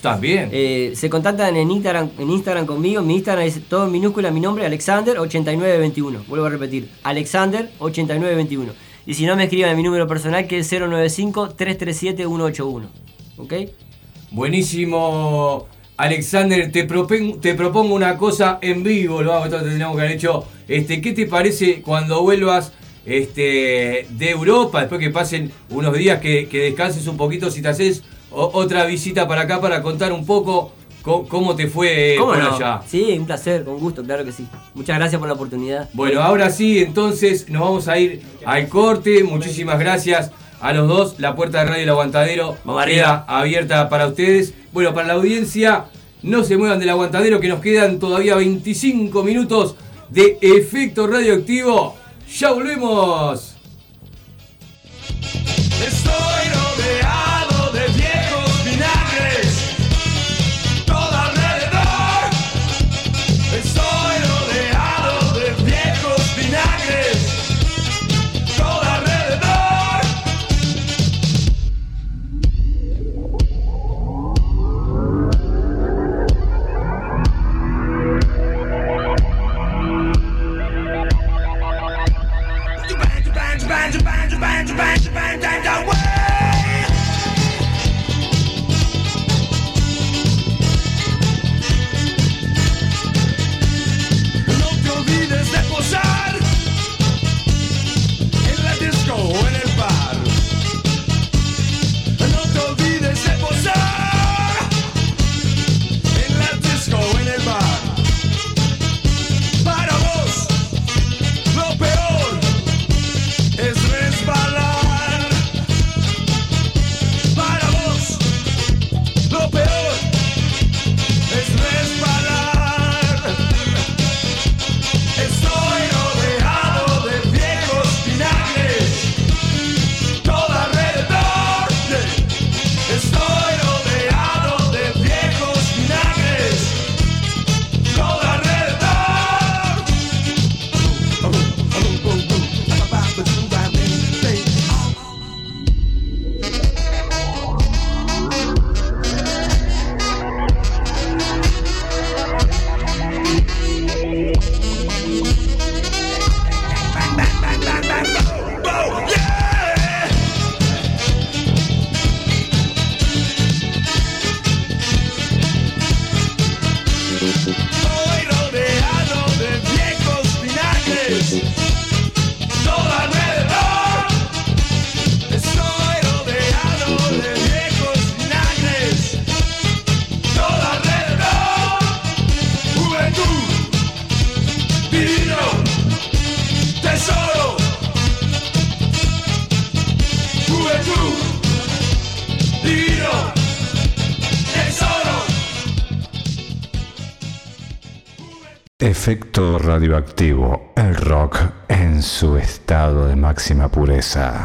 También. Eh, se contactan en Instagram, en Instagram conmigo. Mi Instagram es todo en minúscula, mi nombre Alexander8921. Vuelvo a repetir, Alexander8921. Y si no, me escriban a mi número personal que es 095-337-181. ¿Ok? Buenísimo, Alexander. Te, propen- te propongo una cosa en vivo, lo vamos, esto tendríamos que haber hecho. Este, ¿Qué te parece cuando vuelvas este, de Europa, después que pasen unos días, que, que descanses un poquito, si te haces o- otra visita para acá para contar un poco co- cómo te fue ¿Cómo por no? allá? Sí, un placer, con gusto, claro que sí. Muchas gracias por la oportunidad. Bueno, ahora sí, entonces nos vamos a ir al corte. Muchísimas gracias a los dos. La puerta de Radio El Aguantadero Vamos queda abierta para ustedes. Bueno, para la audiencia, no se muevan del aguantadero que nos quedan todavía 25 minutos de efecto radioactivo. Ya volvemos. radioactivo, el rock en su estado de máxima pureza.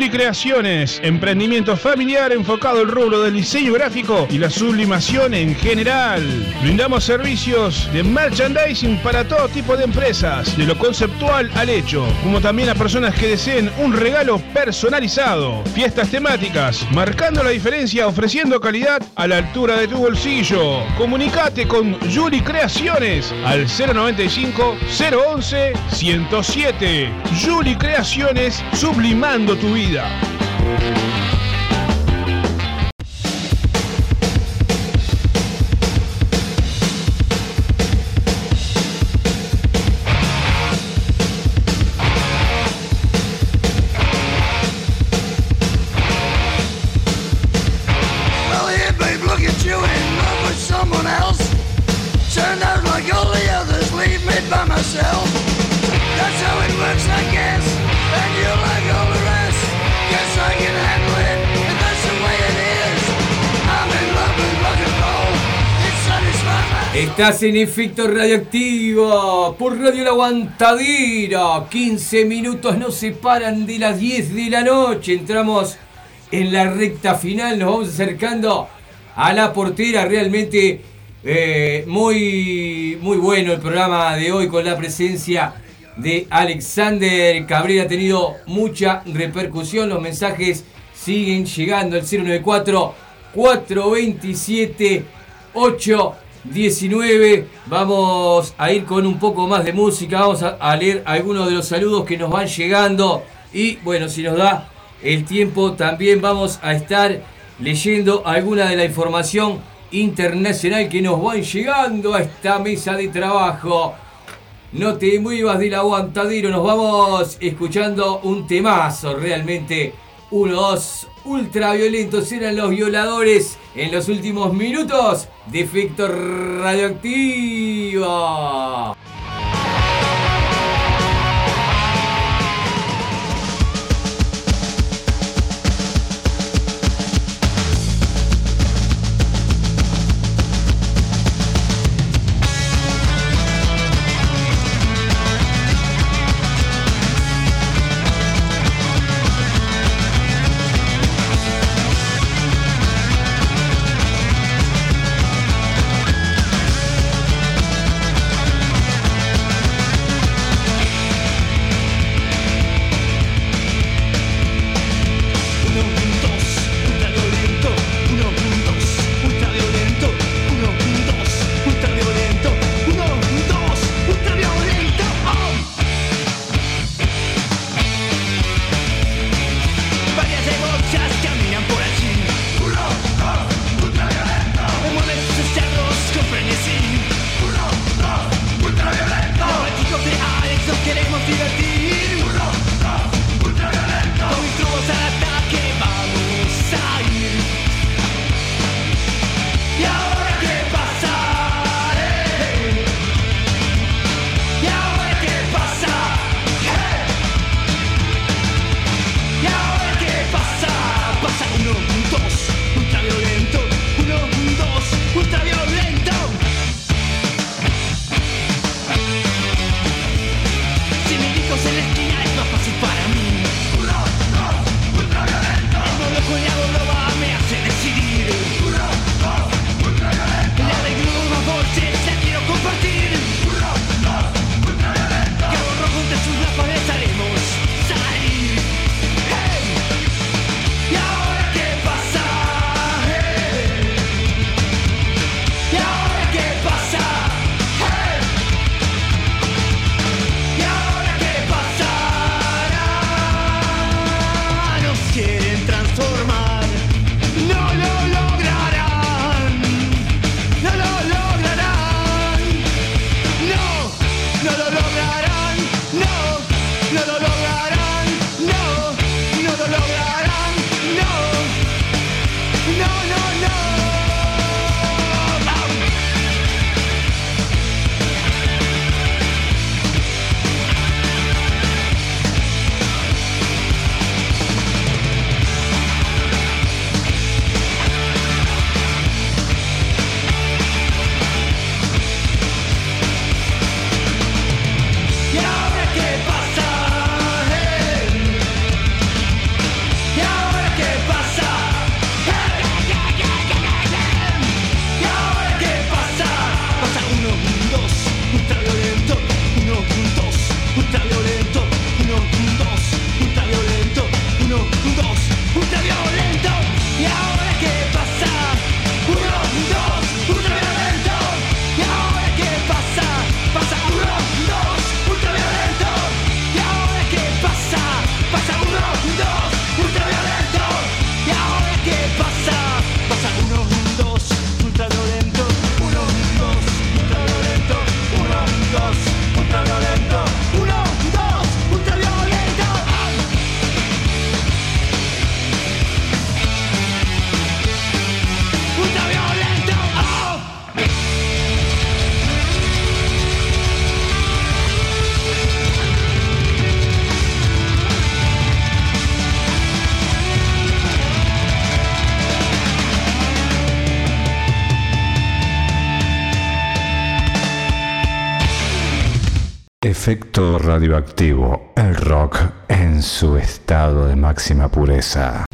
Juli Creaciones, emprendimiento familiar enfocado al rubro del diseño gráfico y la sublimación en general. Brindamos servicios de merchandising para todo tipo de empresas, de lo conceptual al hecho, como también a personas que deseen un regalo personalizado. Fiestas temáticas, marcando la diferencia ofreciendo calidad a la altura de tu bolsillo. Comunicate con Juli Creaciones al 095 011 107. Juli Creaciones, sublimando tu vida. Well, Estás en efecto radioactivo por Radio La Aguantadera. 15 minutos nos separan de las 10 de la noche. Entramos en la recta final, nos vamos acercando a la portera. Realmente eh, muy, muy bueno el programa de hoy con la presencia de Alexander Cabrera. Ha tenido mucha repercusión. Los mensajes siguen llegando al 094 427 819. Vamos a ir con un poco más de música. Vamos a, a leer algunos de los saludos que nos van llegando. Y bueno, si nos da el tiempo, también vamos a estar leyendo alguna de la información internacional que nos van llegando a esta mesa de trabajo. No te muevas del aguantadero, nos vamos escuchando un temazo realmente. Unos ultraviolentos eran los violadores en los últimos minutos de efecto radioactivo. Radioactivo, el rock en su estado de máxima pureza.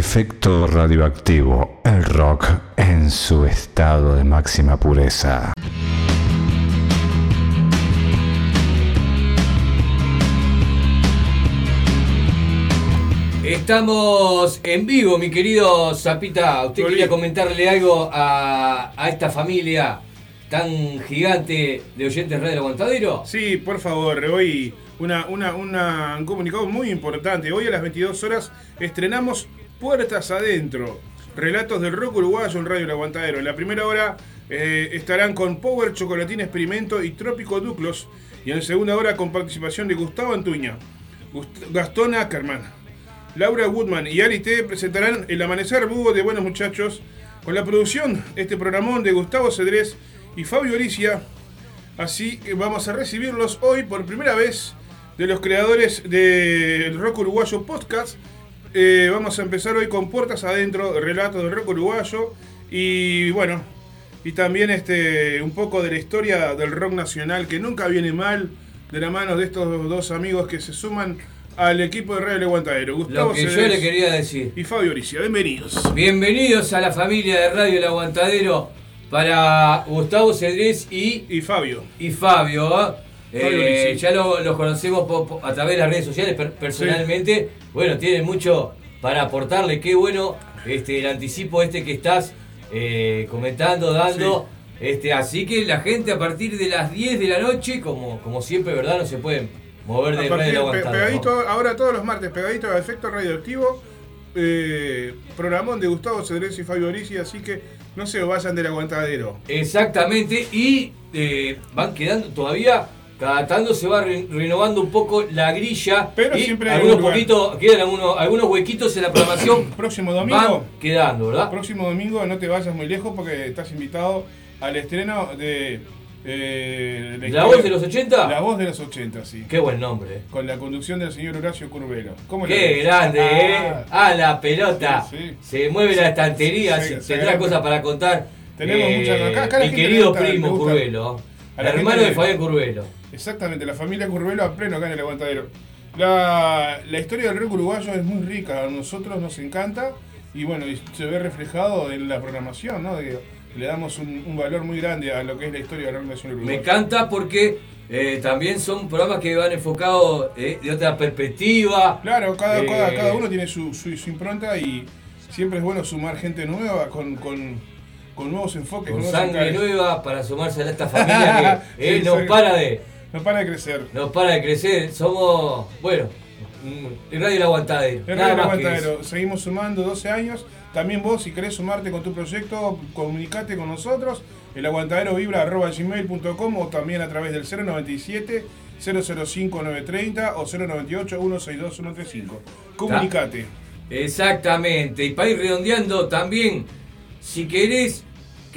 Efecto radioactivo, el rock en su estado de máxima pureza. Estamos en vivo, mi querido Zapita. ¿Usted quería comentarle algo a, a esta familia tan gigante de oyentes Radio del Aguantadero? Sí, por favor, hoy una, una, una- un comunicado muy importante. Hoy a las 22 horas estrenamos Puertas Adentro, relatos del rock uruguayo en Radio El Aguantadero. En la primera hora eh, estarán con Power, Chocolatín Experimento y Trópico Duclos. Y en segunda hora con participación de Gustavo Antuña, Gastón Ackerman, Laura Woodman y Ari T presentarán El Amanecer Búho de Buenos Muchachos con la producción, este programón de Gustavo Cedrés y Fabio Alicia. Así que vamos a recibirlos hoy por primera vez de los creadores del Rock Uruguayo Podcast. Eh, vamos a empezar hoy con Puertas Adentro, relatos del rock uruguayo y bueno, y también este un poco de la historia del rock nacional que nunca viene mal de la mano de estos dos amigos que se suman al equipo de Radio El Aguantadero. Gustavo Lo que yo le quería decir. y Fabio Oricia, bienvenidos. Bienvenidos a la familia de Radio El Aguantadero para Gustavo Cedrés y, y Fabio. Y Fabio, ¿ah? Eh, ya lo- los conocemos po- po- a través de las redes sociales per- personalmente. Bueno, tienen mucho para aportarle. Qué bueno este, el anticipo este que estás eh, comentando, dando. Este, así que la gente a partir de las 10 de la noche, como, como siempre, ¿verdad? No se pueden mover de pe- Aguantadero. pegadito, ahora todos los martes, pegadito a efecto radioactivo. Eh, programón de Gustavo Cedrés y Fabio Orisi, así que no se vayan del aguantadero. Exactamente, y van quedando todavía cada tanto se va re- renovando un poco la grilla. Pero y siempre hay algunos poquitos, quedan algunos, algunos huequitos en la programación. Próximo domingo. Van quedando, ¿verdad? Próximo domingo no te vayas muy lejos porque estás invitado al estreno de. eh, ¿La voz de los 80? La voz de los 80, sí. Qué buen nombre. Con la conducción del señor Horacio Curbero. ¿Cómo la Qué grande, ¿eh? Ah, Ah, la pelota. Sí, sí. Se mueve la estantería, tendrá cosas para contar. Tenemos Eh, muchas- acá- acá Mi querido gusta- primo Curvelo. a Hermano de Fabián Curvelo. Exactamente, la familia Curbelo a pleno acá en el aguantadero. La, la historia del rock uruguayo es muy rica, a nosotros nos encanta y bueno, y se ve reflejado en la programación, ¿no? De- le damos un, un valor muy grande a lo que es la historia del rock nacional Me uruguayo. encanta porque eh, también son programas que van enfocados eh, de otra perspectiva. Claro, cada, Eh, cada, cada uno tiene su, su, su impronta y siempre es bueno sumar gente nueva con, con, con nuevos enfoques. Con nuevos sangre encares. nueva para sumarse a esta familia que sí. para de. No para de crecer. No para de crecer. Somos, bueno, el Radio El Aguantadero. El Radio que Aguantadero. Seguimos sumando 12 años. También vos, si querés sumarte con tu proyecto, comunicate con nosotros. El aguantadero vibra arroba gmail.com o también a través del 097 005 930 o 098 162 135. Comunicate. Exactamente. Y para ir redondeando también, si querés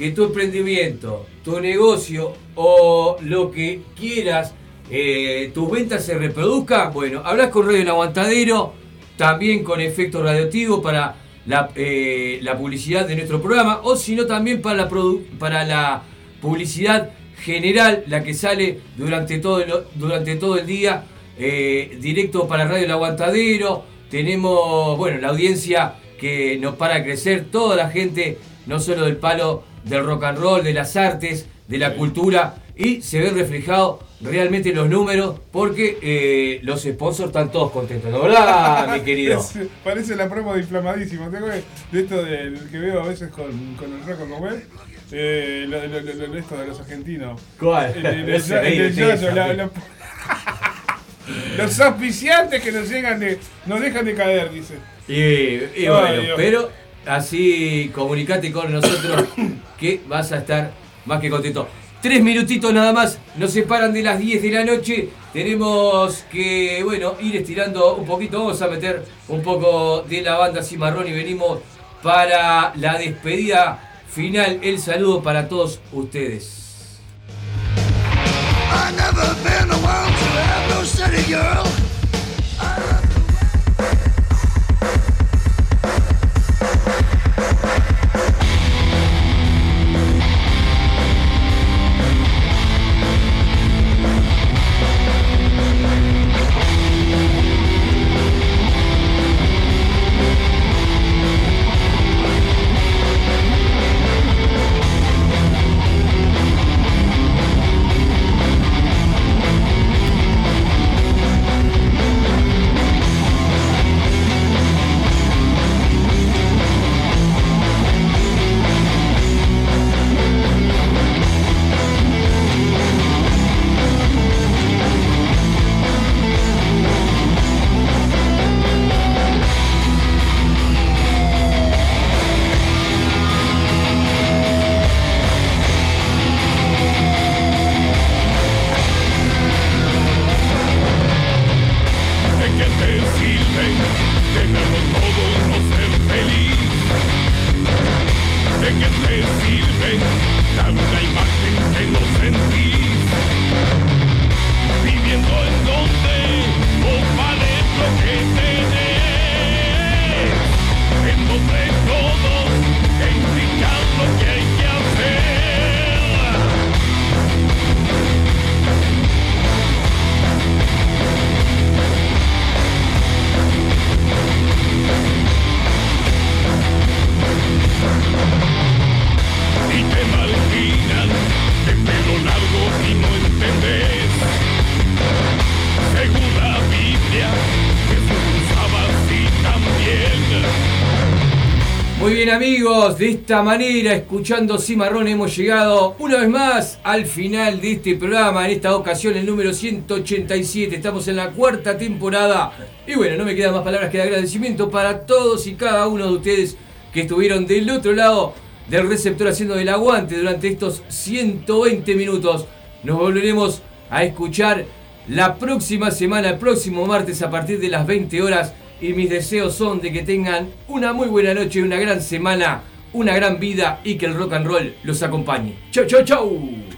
que tu emprendimiento, tu negocio o lo que quieras, eh, tus ventas se reproduzcan, bueno, hablas con Radio El Aguantadero, también con efecto radioactivo para la, eh, publicidad de nuestro programa, o si no también para la, para la publicidad general, la que sale durante todo el, durante todo el día, eh, directo para Radio El Aguantadero. Tenemos, bueno, la audiencia que nos para crecer, toda la gente, no solo del palo del rock and roll, de las artes, de la cultura, y se ven reflejados realmente los números, porque eh, los sponsors están todos contentos, ¿no verdad, mi querido? Es- parece la promo de inflamadísimo. ¿Te acuerdas de esto del que veo a veces con, con el rock como él? Eh, lo, lo- lo- lo- esto de los argentinos. ¿Cuál? El, el- el- el- la- la- los auspiciantes que nos llegan de. nos dejan de caer, dice. Y, bueno, pero así comunicate con nosotros que vas a estar más que contento. Tres minutitos nada más, nos separan de las 10 de la noche. Tenemos que, bueno, ir estirando un poquito. Vamos a meter un poco de la banda Cimarrón y venimos para la despedida final. El saludo para todos ustedes. De esta manera, escuchando Cimarrón, hemos llegado una vez más al final de este programa, en esta ocasión el número 187, estamos en la cuarta temporada y bueno, no me quedan más palabras que de agradecimiento para todos y cada uno de ustedes que estuvieron del otro lado del receptor haciendo el aguante durante estos 120 minutos. Nos volveremos a escuchar la próxima semana, el próximo martes a partir de las 20 horas. Y mis deseos son de que tengan una muy buena noche, una gran semana, una gran vida y que el rock and roll los acompañe. Chau, chau, chau.